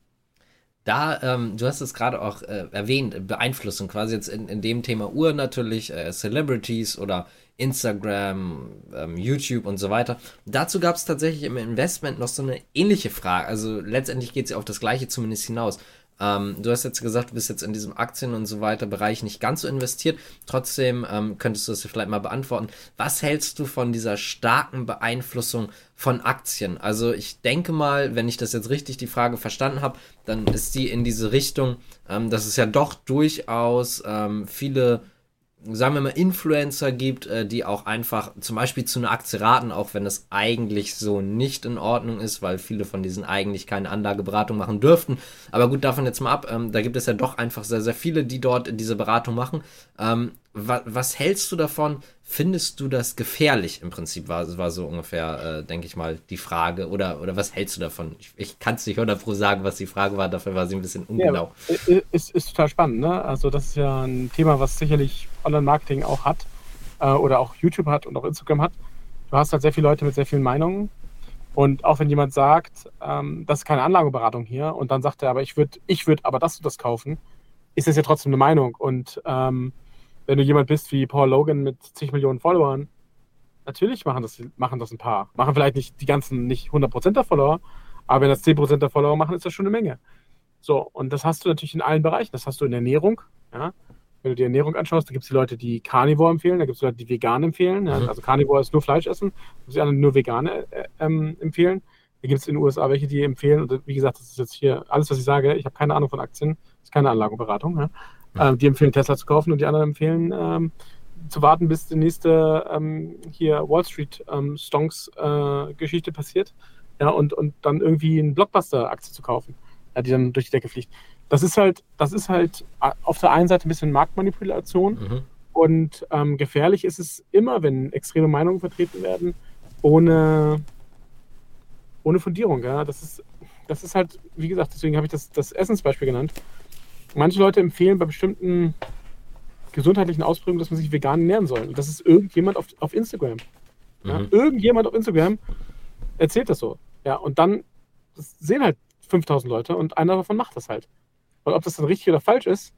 Da, ähm, du hast es gerade auch äh, erwähnt, Beeinflussung, quasi jetzt in, in dem Thema Uhr natürlich, äh, Celebrities oder Instagram, ähm, YouTube und so weiter. Dazu gab es tatsächlich im Investment noch so eine ähnliche Frage. Also letztendlich geht es ja auf das Gleiche zumindest hinaus. Ähm, du hast jetzt gesagt, du bist jetzt in diesem Aktien und so weiter Bereich nicht ganz so investiert. Trotzdem ähm, könntest du das vielleicht mal beantworten. Was hältst du von dieser starken Beeinflussung von Aktien? Also ich denke mal, wenn ich das jetzt richtig die Frage verstanden habe, dann ist die in diese Richtung, ähm, dass es ja doch durchaus ähm, viele sagen wir mal, Influencer gibt, äh, die auch einfach zum Beispiel zu einer Aktie raten, auch wenn das eigentlich so nicht in Ordnung ist, weil viele von diesen eigentlich keine Anlageberatung machen dürften. Aber gut, davon jetzt mal ab, ähm, da gibt es ja doch einfach sehr, sehr viele, die dort diese Beratung machen. Ähm, wa was hältst du davon? Findest du das gefährlich im Prinzip? War, war so ungefähr, äh, denke ich mal, die Frage. Oder, oder was hältst du davon? Ich, ich kann es nicht 100% sagen, was die Frage war, dafür war sie ein bisschen ungenau. Ja, ist, ist total spannend, ne? Also, das ist ja ein Thema, was sicherlich Online-Marketing auch hat äh, oder auch YouTube hat und auch Instagram hat. Du hast halt sehr viele Leute mit sehr vielen Meinungen. Und auch wenn jemand sagt, ähm, das ist keine Anlageberatung hier, und dann sagt er, aber ich würde ich würd aber das und das kaufen, ist das ja trotzdem eine Meinung. Und ähm, wenn du jemand bist wie Paul Logan mit zig Millionen Followern, Natürlich machen das, machen das ein paar. Machen vielleicht nicht die ganzen, nicht 100% der Follower, aber wenn das 10% der Follower machen, ist das schon eine Menge. So, und das hast du natürlich in allen Bereichen. Das hast du in Ernährung, ja. Wenn du die Ernährung anschaust, da gibt es die Leute, die Carnivore empfehlen, da gibt es Leute, die vegan empfehlen. Ja. Mhm. Also Carnivore ist nur Fleisch essen, die anderen nur vegane äh, ähm, empfehlen. Da gibt es in den USA welche, die empfehlen, und wie gesagt, das ist jetzt hier alles, was ich sage, ich habe keine Ahnung von Aktien, das ist keine Anlagenberatung. Ja. Ähm, die empfehlen Tesla zu kaufen und die anderen empfehlen ähm, zu warten, bis die nächste ähm, hier Wall Street ähm, Stonks äh, Geschichte passiert. Ja, und, und dann irgendwie eine Blockbuster-Aktie zu kaufen, ja, die dann durch die Decke fliegt. Das ist halt, das ist halt äh, auf der einen Seite ein bisschen Marktmanipulation mhm. und ähm, gefährlich ist es immer, wenn extreme Meinungen vertreten werden, ohne, ohne Fundierung. Ja? Das, ist, das ist halt, wie gesagt, deswegen habe ich das, das Essensbeispiel genannt. Manche Leute empfehlen bei bestimmten gesundheitlichen Ausprägungen, dass man sich vegan ernähren soll. Und das ist irgendjemand auf, auf Instagram. Ja? Mhm. Irgendjemand auf Instagram erzählt das so. Ja, und dann sehen halt 5000 Leute und einer davon macht das halt. Und ob das dann richtig oder falsch ist,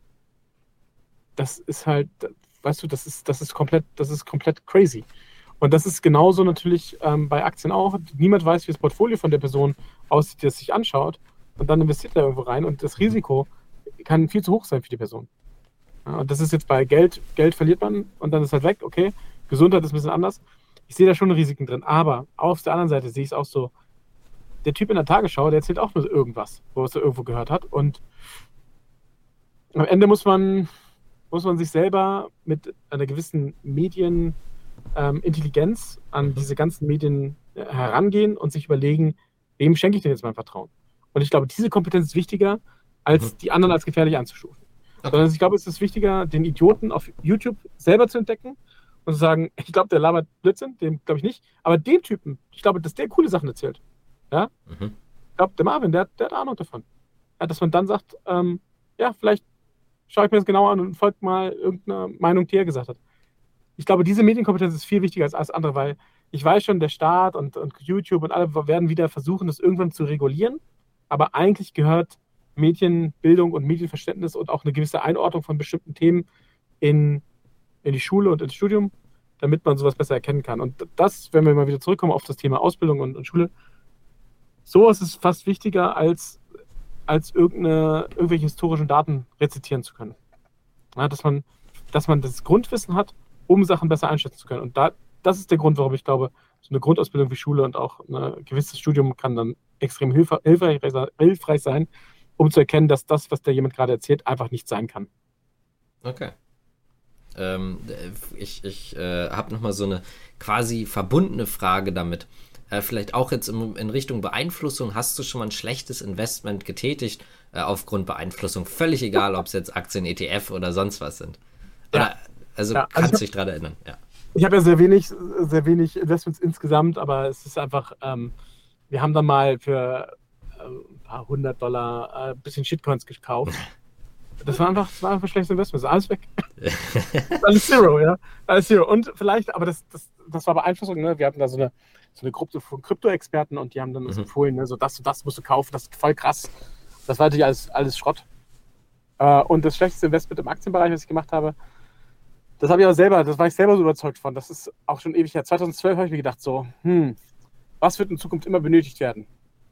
das ist halt, weißt du, das ist, das ist komplett, das ist komplett crazy. Und das ist genauso natürlich ähm, bei Aktien auch. Niemand weiß, wie das Portfolio von der Person aussieht, die es sich anschaut. Und dann investiert er irgendwo rein und das Risiko kann viel zu hoch sein für die Person. Ja, und das ist jetzt bei Geld, Geld verliert man und dann ist halt weg, okay. Gesundheit ist ein bisschen anders. Ich sehe da schon Risiken drin. Aber auf der anderen Seite sehe ich es auch so. Der Typ in der Tagesschau, der erzählt auch nur irgendwas, wo er irgendwo gehört hat. Und am Ende muss man, muss man sich selber mit einer gewissen Medienintelligenz ähm, an diese ganzen Medien äh, herangehen und sich überlegen, wem schenke ich denn jetzt mein Vertrauen? Und ich glaube, diese Kompetenz ist wichtiger, als mhm. die anderen als gefährlich anzustufen. Okay. Sondern ich glaube, es ist wichtiger, den Idioten auf YouTube selber zu entdecken und zu sagen, ich glaube, der labert Blödsinn, den glaube ich nicht. Aber den Typen, ich glaube, dass der coole Sachen erzählt. Ja? Mhm. Ich glaube, der Marvin, der, der hat Ahnung davon. Ja, dass man dann sagt, ähm, ja, vielleicht schaue ich mir das genauer an und folge mal irgendeiner Meinung, die er gesagt hat. Ich glaube, diese Medienkompetenz ist viel wichtiger als alles andere, weil ich weiß schon, der Staat und, und YouTube und alle werden wieder versuchen, das irgendwann zu regulieren. Aber eigentlich gehört Medienbildung und Medienverständnis und auch eine gewisse Einordnung von bestimmten Themen in, in die Schule und ins Studium, damit man sowas besser erkennen kann. Und das, wenn wir mal wieder zurückkommen auf das Thema Ausbildung und, und Schule, sowas ist fast wichtiger als als irgendeine, irgendwelche historischen Daten rezitieren zu können. Ja, dass, man, dass man das Grundwissen hat, um Sachen besser einschätzen zu können. Und da, das ist der Grund, warum ich glaube, so eine Grundausbildung wie Schule und auch ein gewisses Studium kann dann extrem hilf hilfreich, hilfreich sein, um zu erkennen, dass das, was der jemand gerade erzählt, einfach nicht sein kann. Okay. Ähm, ich ich äh, habe nochmal so eine quasi verbundene Frage damit äh, vielleicht auch jetzt in, in, Richtung Beeinflussung, hast du schon mal ein schlechtes Investment getätigt äh, aufgrund Beeinflussung? Völlig egal, ob es jetzt Aktien, ETF oder sonst was sind. Oder, ja. Also ja, also kannst du dich daran erinnern, ja. Ich habe ja sehr wenig, sehr wenig Investments insgesamt, aber es ist einfach, ähm, wir haben dann mal für äh, ein paar hundert Dollar ein äh, bisschen Shitcoins gekauft. Das war einfach, das war einfach schlechtes Investment. Alles weg. alles Zero, ja. Alles Zero. Und vielleicht, aber das, das, das war Beeinflussung, ne? Wir hatten da so eine, so eine Gruppe von Krypto-Experten und die haben dann uns mhm. empfohlen, ne, so das und das musst du kaufen, das ist voll krass. Das war natürlich alles, alles Schrott. Äh, und das schlechteste Investment im Aktienbereich, was ich gemacht habe, das habe ich aber selber, das war ich selber so überzeugt von. Das ist auch schon ewig her. 2012 habe ich mir gedacht, so, hm, was wird in Zukunft immer benötigt werden?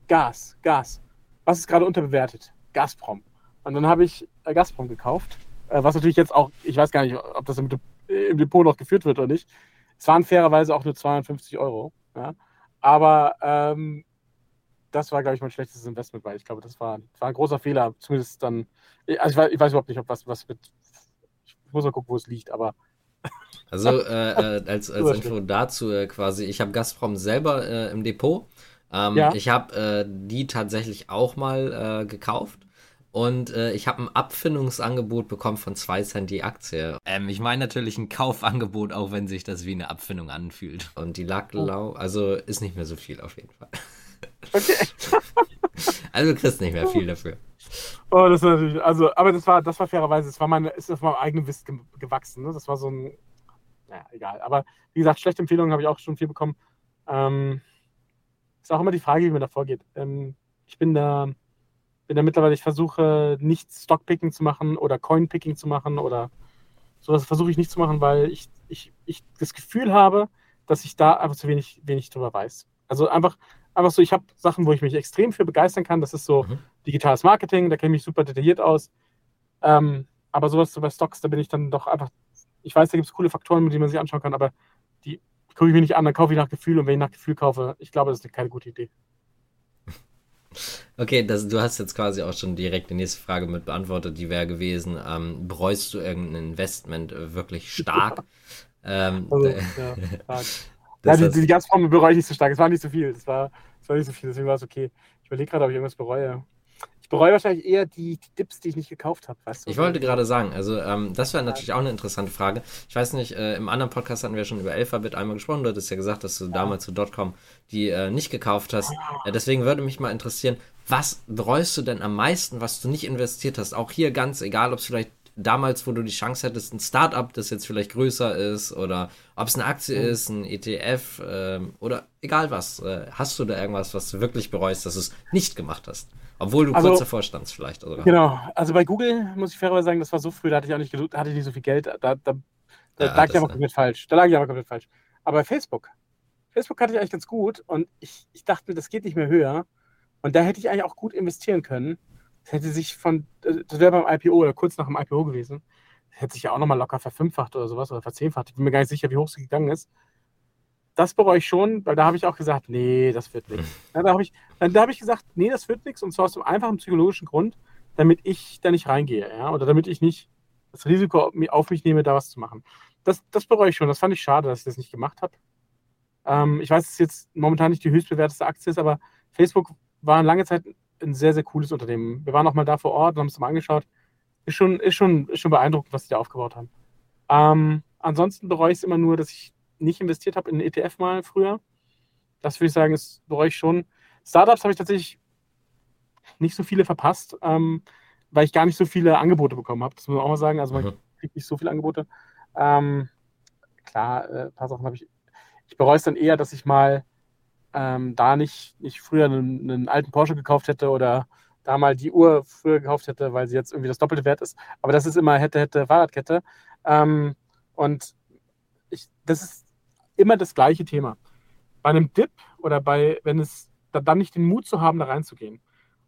Gas, Gas. Was ist gerade unterbewertet? Gazprom. Und dann habe ich äh, Gazprom gekauft, äh, was natürlich jetzt auch, ich weiß gar nicht, ob das im, im Depot noch geführt wird oder nicht. Es waren fairerweise auch nur 250 Euro. Ja? Aber ähm, das war, glaube ich, mein schlechtestes Investment, weil ich glaube, das war, das war ein großer Fehler. Zumindest dann, also ich weiß, ich weiß überhaupt nicht, ob was, was mit. Ich muss mal gucken, wo es liegt, aber. Also äh, äh, als, als Info dazu äh, quasi, ich habe Gazprom selber äh, im Depot. Ähm, ja. Ich habe äh, die tatsächlich auch mal äh, gekauft. Und äh, ich habe ein Abfindungsangebot bekommen von 2 Cent die Aktie. Ähm, ich meine natürlich ein Kaufangebot, auch wenn sich das wie eine Abfindung anfühlt. Und die lag oh. lau, also ist nicht mehr so viel auf jeden Fall. Okay. also du kriegst nicht mehr viel dafür. Oh, das war natürlich, also, aber das war, das war fairerweise, das war meine, ist auf meinem eigenen Wissen gewachsen. Ne? Das war so ein, naja, egal. Aber wie gesagt, schlechte Empfehlungen habe ich auch schon viel bekommen. Ähm, ist auch immer die Frage, wie man da vorgeht. Ähm, ich bin da bin da mittlerweile, ich versuche nicht Stockpicking zu machen oder Coinpicking zu machen oder sowas versuche ich nicht zu machen, weil ich, ich, ich das Gefühl habe, dass ich da einfach zu wenig, wenig drüber weiß. Also einfach, einfach so, ich habe Sachen, wo ich mich extrem für begeistern kann. Das ist so mhm. digitales Marketing, da kenne ich mich super detailliert aus. Ähm, aber sowas so bei Stocks, da bin ich dann doch einfach, ich weiß, da gibt es coole Faktoren, die man sich anschauen kann, aber die gucke ich mir nicht an, dann kaufe ich nach Gefühl und wenn ich nach Gefühl kaufe, ich glaube, das ist keine gute Idee. Okay, das, du hast jetzt quasi auch schon direkt die nächste Frage mit beantwortet, die wäre gewesen, ähm, bereust du irgendein Investment wirklich stark? ähm, also, ja, stark. ja, die, die ganze Form bereue ich nicht so stark, es war nicht so viel, es war, es war nicht so viel, deswegen war es okay. Ich überlege gerade, ob ich irgendwas bereue bereue wahrscheinlich eher die, die Dips, die ich nicht gekauft habe. Weißt du? Ich wollte gerade sagen, also ähm, das wäre natürlich auch eine interessante Frage. Ich weiß nicht, äh, im anderen Podcast hatten wir schon über Alphabet einmal gesprochen. Du hattest ja gesagt, dass du ja. damals zu Dotcom die äh, nicht gekauft hast. Äh, deswegen würde mich mal interessieren, was bereust du denn am meisten, was du nicht investiert hast? Auch hier ganz egal, ob es vielleicht damals, wo du die Chance hättest, ein Startup, das jetzt vielleicht größer ist, oder ob es eine Aktie mhm. ist, ein ETF ähm, oder egal was. Äh, hast du da irgendwas, was du wirklich bereust, dass du es nicht gemacht hast? Obwohl du also, kurz davor standst vielleicht. Sogar. Genau, also bei Google muss ich fairerweise sagen, das war so früh, da hatte ich auch nicht, hatte ich nicht so viel Geld. Da, da, da ja, lag ich aber komplett falsch. Da lag ich aber komplett falsch. Aber bei Facebook, Facebook hatte ich eigentlich ganz gut und ich, ich dachte, das geht nicht mehr höher. Und da hätte ich eigentlich auch gut investieren können. Das hätte sich von, das wäre beim IPO oder kurz nach dem IPO gewesen. Das hätte sich ja auch nochmal locker verfünffacht oder sowas oder verzehnfacht. Ich bin mir gar nicht sicher, wie hoch es gegangen ist das bereue ich schon, weil da habe ich auch gesagt, nee, das wird nichts. Ja, da habe ich, da hab ich gesagt, nee, das wird nichts und zwar aus dem einfachen psychologischen Grund, damit ich da nicht reingehe, ja, oder damit ich nicht das Risiko auf mich nehme, da was zu machen. Das, das bereue ich schon. Das fand ich schade, dass ich das nicht gemacht habe. Ähm, ich weiß, dass es jetzt momentan nicht die höchstbewertete Aktie ist, aber Facebook war lange Zeit ein sehr, sehr cooles Unternehmen. Wir waren auch mal da vor Ort und haben es mal angeschaut. Ist schon, ist schon, ist schon beeindruckend, was sie da aufgebaut haben. Ähm, ansonsten bereue ich es immer nur, dass ich nicht investiert habe in einen ETF mal früher. Das würde ich sagen, ist bereue ich schon. Startups habe ich tatsächlich nicht so viele verpasst, ähm, weil ich gar nicht so viele Angebote bekommen habe. Das muss man auch mal sagen. Also man mhm. kriegt nicht so viele Angebote. Ähm, klar, äh, ein paar Sachen habe ich. Ich bereue es dann eher, dass ich mal ähm, da nicht, nicht früher einen, einen, alten Porsche gekauft hätte oder da mal die Uhr früher gekauft hätte, weil sie jetzt irgendwie das doppelte Wert ist. Aber das ist immer hätte, hätte, Fahrradkette. Ähm, und ich, das ist immer das gleiche Thema. Bei einem Dip oder bei, wenn es dann nicht den Mut zu haben, da reinzugehen.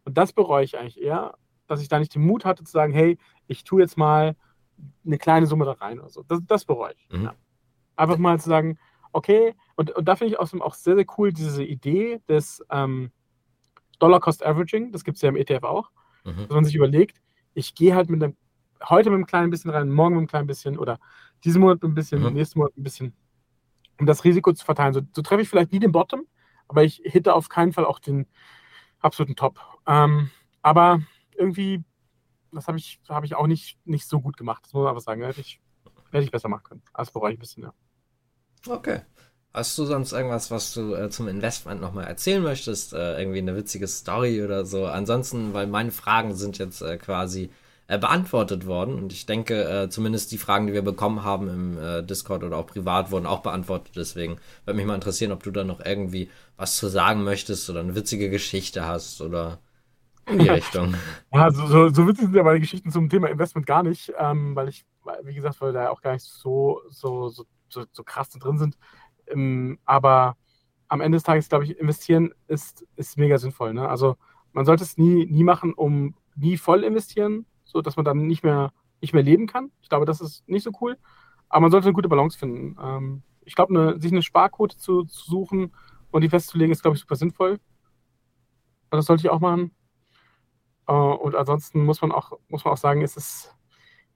Und das bereue ich eigentlich eher, dass ich da nicht den Mut hatte zu sagen, hey, ich tue jetzt mal eine kleine Summe da rein oder so. Das, das bereue ich. Mhm. Ja. Einfach mal zu sagen, okay, und, und da finde ich außerdem auch sehr, sehr cool diese Idee des ähm, Dollar Cost Averaging, das gibt es ja im ETF auch, mhm. dass man sich überlegt, ich gehe halt mit einem, heute mit einem kleinen bisschen rein, morgen mit einem kleinen bisschen oder diesen Monat mit ein bisschen, mhm. nächsten Monat ein bisschen um das Risiko zu verteilen. So, so treffe ich vielleicht nie den Bottom, aber ich hitte auf keinen Fall auch den absoluten Top. Ähm, aber irgendwie, das habe ich, hab ich auch nicht, nicht so gut gemacht. Das muss man aber sagen. Hätte ich, hätte ich besser machen können. Das bereue ich ein bisschen, ja. Okay. Hast du sonst irgendwas, was du äh, zum Investment nochmal erzählen möchtest? Äh, irgendwie eine witzige Story oder so? Ansonsten, weil meine Fragen sind jetzt äh, quasi äh, beantwortet worden. Und ich denke, äh, zumindest die Fragen, die wir bekommen haben im äh, Discord oder auch privat, wurden auch beantwortet. Deswegen würde mich mal interessieren, ob du da noch irgendwie was zu sagen möchtest oder eine witzige Geschichte hast oder in die Richtung. Ja, so, so, so witzig sind ja meine Geschichten zum Thema Investment gar nicht, ähm, weil ich, wie gesagt, weil da auch gar nicht so, so, so, so, so krass drin sind. Ähm, aber am Ende des Tages, glaube ich, investieren ist, ist mega sinnvoll. Ne? Also man sollte es nie, nie machen, um nie voll investieren, so dass man dann nicht mehr, nicht mehr leben kann. Ich glaube, das ist nicht so cool. Aber man sollte eine gute Balance finden. Ähm, ich glaube, eine, sich eine Sparquote zu, zu, suchen und die festzulegen, ist, glaube ich, super sinnvoll. Das sollte ich auch machen. Äh, und ansonsten muss man auch, muss man auch sagen, es ist,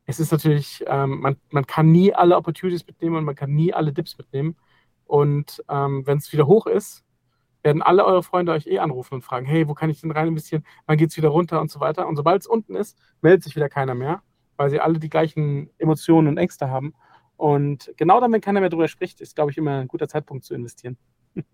es ist natürlich, ähm, man, man kann nie alle Opportunities mitnehmen und man kann nie alle Dips mitnehmen. Und ähm, wenn es wieder hoch ist, werden alle eure Freunde euch eh anrufen und fragen, hey, wo kann ich denn rein investieren? Wann geht es wieder runter und so weiter. Und sobald es unten ist, meldet sich wieder keiner mehr, weil sie alle die gleichen Emotionen und Ängste haben. Und genau dann, wenn keiner mehr darüber spricht, ist, glaube ich, immer ein guter Zeitpunkt zu investieren.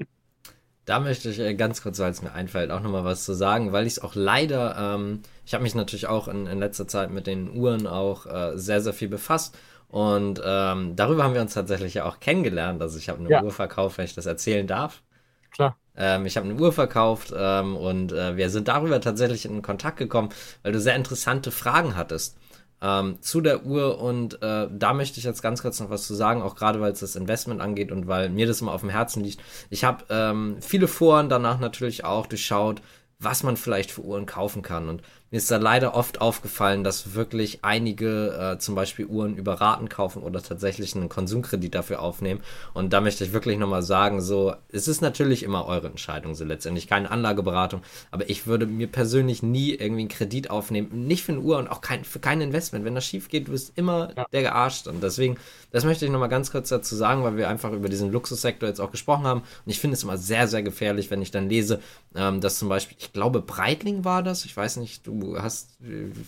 Da möchte ich äh, ganz kurz, weil es mir einfällt, auch nochmal was zu sagen, weil ich es auch leider, ähm, ich habe mich natürlich auch in, in, letzter Zeit mit den Uhren auch äh, sehr, sehr viel befasst. Und ähm, darüber haben wir uns tatsächlich ja auch kennengelernt. Also ich habe eine ja. Uhr verkauft, wenn ich das erzählen darf. Klar. Ähm, ich habe eine Uhr verkauft ähm, und äh, wir sind darüber tatsächlich in Kontakt gekommen, weil du sehr interessante Fragen hattest. ähm, zu der Uhr und äh, da möchte ich jetzt ganz kurz noch was zu sagen, auch gerade weil es das Investment angeht und weil mir das immer auf dem Herzen liegt. Ich habe ähm, viele Foren danach natürlich auch durchschaut, was man vielleicht für Uhren kaufen kann. Und mir ist da leider oft aufgefallen, dass wirklich einige äh, zum Beispiel Uhren über Raten kaufen oder tatsächlich einen Konsumkredit dafür aufnehmen. Und da möchte ich wirklich nochmal sagen, so, es ist natürlich immer eure Entscheidung, so letztendlich keine Anlageberatung, aber ich würde mir persönlich nie irgendwie einen Kredit aufnehmen, nicht für eine Uhr und auch kein, für kein Investment. Wenn das schief geht, du bist immer ja. der gearscht. Und deswegen, das möchte ich nochmal ganz kurz dazu sagen, weil wir einfach über diesen Luxussektor jetzt auch gesprochen haben. Und ich finde es immer sehr, sehr gefährlich, wenn ich dann lese, ähm, dass zum Beispiel, ich glaube, Breitling war das, ich weiß nicht, du hast,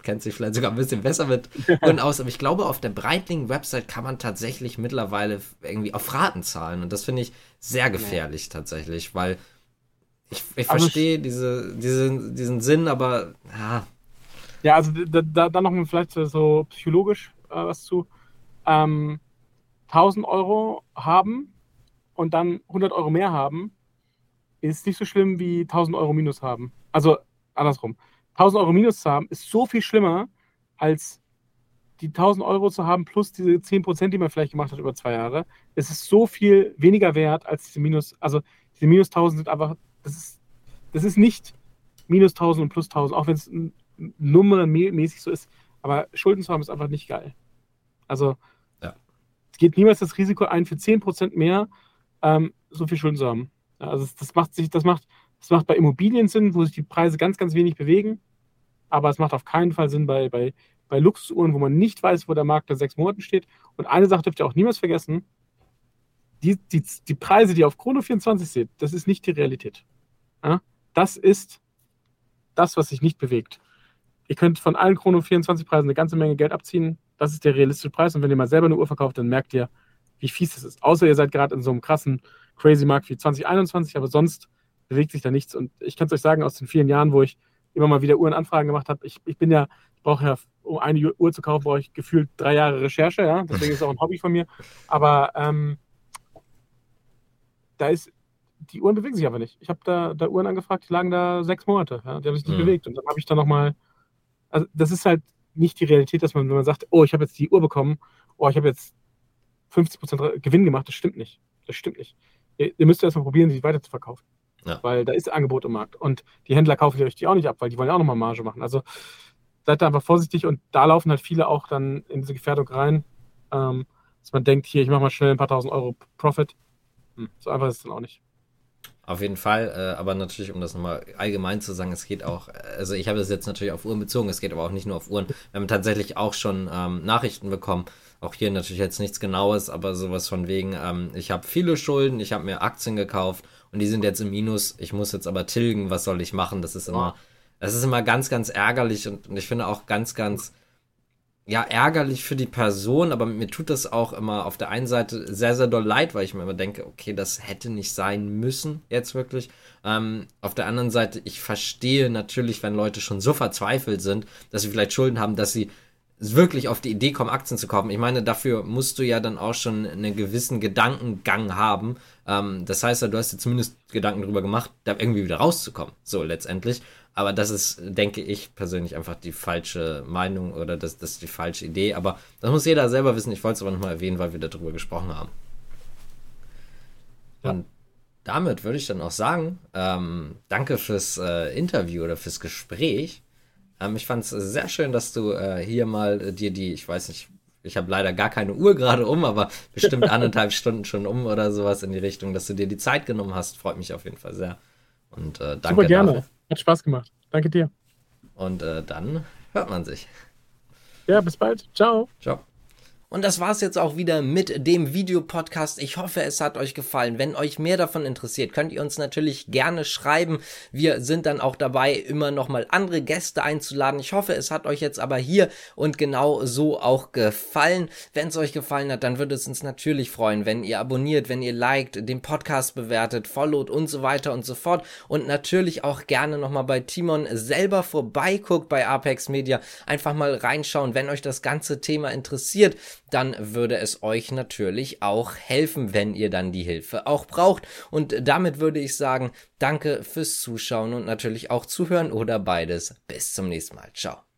kennst dich vielleicht sogar ein bisschen besser mit Uhren aus, aber ich glaube, auf der Breitling-Website kann man tatsächlich mittlerweile irgendwie auf Raten zahlen. Und das finde ich sehr gefährlich ja. tatsächlich, weil ich, ich also verstehe diese, diese, diesen Sinn, aber ja. Ja, also da, da, da noch vielleicht so psychologisch äh, was zu. Ähm, 1000 Euro haben und dann 100 Euro mehr haben, ist nicht so schlimm wie 1000 Euro minus haben. Also andersrum. 1000 Euro minus zu haben, ist so viel schlimmer, als die 1000 Euro zu haben plus diese 10%, die man vielleicht gemacht hat über zwei Jahre. Es ist so viel weniger wert als diese minus, also diese minus 1000 sind einfach, das ist, das ist nicht minus 1000 und plus 1000, auch wenn es nummernmäßig so ist. Aber Schulden zu haben ist einfach nicht geil. Also, ja. es geht niemals das Risiko ein, für 10% mehr ähm, so viel Schulden zu haben. Also, das macht sich, das macht es macht bei Immobilien Sinn, wo sich die Preise ganz, ganz wenig bewegen. Aber es macht auf keinen Fall Sinn bei, bei, bei Luxusuhren, wo man nicht weiß, wo der Markt in sechs Monaten steht. Und eine Sache dürft ihr auch niemals vergessen: die, die, die Preise, die ihr auf Chrono 24 seht, das ist nicht die Realität. Ja? Das ist das, was sich nicht bewegt. Ihr könnt von allen Chrono 24 Preisen eine ganze Menge Geld abziehen. Das ist der realistische Preis. Und wenn ihr mal selber eine Uhr verkauft, dann merkt ihr, wie fies das ist. Außer ihr seid gerade in so einem krassen, crazy Markt wie 2021, aber sonst bewegt sich da nichts. Und ich kann es euch sagen, aus den vielen Jahren, wo ich immer mal wieder Uhrenanfragen gemacht habe, ich, ich bin ja, ich brauche ja, um eine Uhr zu kaufen, brauche ich gefühlt drei Jahre Recherche, ja. Deswegen ist es auch ein Hobby von mir. Aber ähm, da ist, die Uhren bewegen sich aber nicht. Ich habe da, da Uhren angefragt, die lagen da sechs Monate, ja? die haben sich nicht mhm. bewegt. Und dann habe ich da nochmal, also das ist halt nicht die Realität, dass man, wenn man sagt, oh, ich habe jetzt die Uhr bekommen, oh, ich habe jetzt 50% Gewinn gemacht, das stimmt nicht. Das stimmt nicht. Ihr, ihr müsst erstmal probieren, sie weiter zu verkaufen. Ja. Weil da ist Angebot im Markt. Und die Händler kaufen euch die auch nicht ab, weil die wollen ja auch nochmal Marge machen. Also seid da einfach vorsichtig und da laufen halt viele auch dann in diese Gefährdung rein, ähm, dass man denkt, hier, ich mache mal schnell ein paar tausend Euro Profit. Hm, so einfach ist es dann auch nicht. Auf jeden Fall, äh, aber natürlich, um das nochmal allgemein zu sagen, es geht auch, also ich habe das jetzt natürlich auf Uhren bezogen, es geht aber auch nicht nur auf Uhren. Wir haben tatsächlich auch schon ähm, Nachrichten bekommen, auch hier natürlich jetzt nichts Genaues, aber sowas von wegen, ähm, ich habe viele Schulden, ich habe mir Aktien gekauft und die sind jetzt im Minus. Ich muss jetzt aber tilgen, was soll ich machen? Das ist immer, das ist immer ganz, ganz ärgerlich und, und ich finde auch ganz, ganz, ja, ärgerlich für die Person, aber mir tut das auch immer auf der einen Seite sehr, sehr doll leid, weil ich mir immer denke, okay, das hätte nicht sein müssen, jetzt wirklich. Ähm, auf der anderen Seite, ich verstehe natürlich, wenn Leute schon so verzweifelt sind, dass sie vielleicht Schulden haben, dass sie wirklich auf die Idee kommen, Aktien zu kaufen. Ich meine, dafür musst du ja dann auch schon einen gewissen Gedankengang haben. Ähm, das heißt ja, du hast dir zumindest Gedanken darüber gemacht, da irgendwie wieder rauszukommen. So letztendlich. Aber das ist, denke ich persönlich, einfach die falsche Meinung oder das, das ist die falsche Idee. Aber das muss jeder selber wissen. Ich wollte es aber nochmal erwähnen, weil wir darüber gesprochen haben. Ja. Und damit würde ich dann auch sagen, ähm, danke fürs äh, Interview oder fürs Gespräch. Ähm, ich fand es sehr schön, dass du äh, hier mal äh, dir die, ich weiß nicht, ich habe leider gar keine Uhr gerade um, aber bestimmt anderthalb Stunden schon um oder sowas in die Richtung, dass du dir die Zeit genommen hast. Freut mich auf jeden Fall sehr. Und äh, danke. Super gerne. Dafür. Hat Spaß gemacht. Danke dir. Und äh, dann hört man sich. Ja, bis bald. Ciao. Ciao. Und das war's jetzt auch wieder mit dem Videopodcast. Ich hoffe, es hat euch gefallen. Wenn euch mehr davon interessiert, könnt ihr uns natürlich gerne schreiben. Wir sind dann auch dabei, immer noch mal andere Gäste einzuladen. Ich hoffe, es hat euch jetzt aber hier und genau so auch gefallen. Wenn es euch gefallen hat, dann würde es uns natürlich freuen, wenn ihr abonniert, wenn ihr liked, den Podcast bewertet, followt und so weiter und so fort. Und natürlich auch gerne noch mal bei Timon selber vorbeiguckt bei Apex Media. Einfach mal reinschauen, wenn euch das ganze Thema interessiert dann würde es euch natürlich auch helfen, wenn ihr dann die Hilfe auch braucht. Und damit würde ich sagen, danke fürs Zuschauen und natürlich auch zuhören oder beides. Bis zum nächsten Mal. Ciao.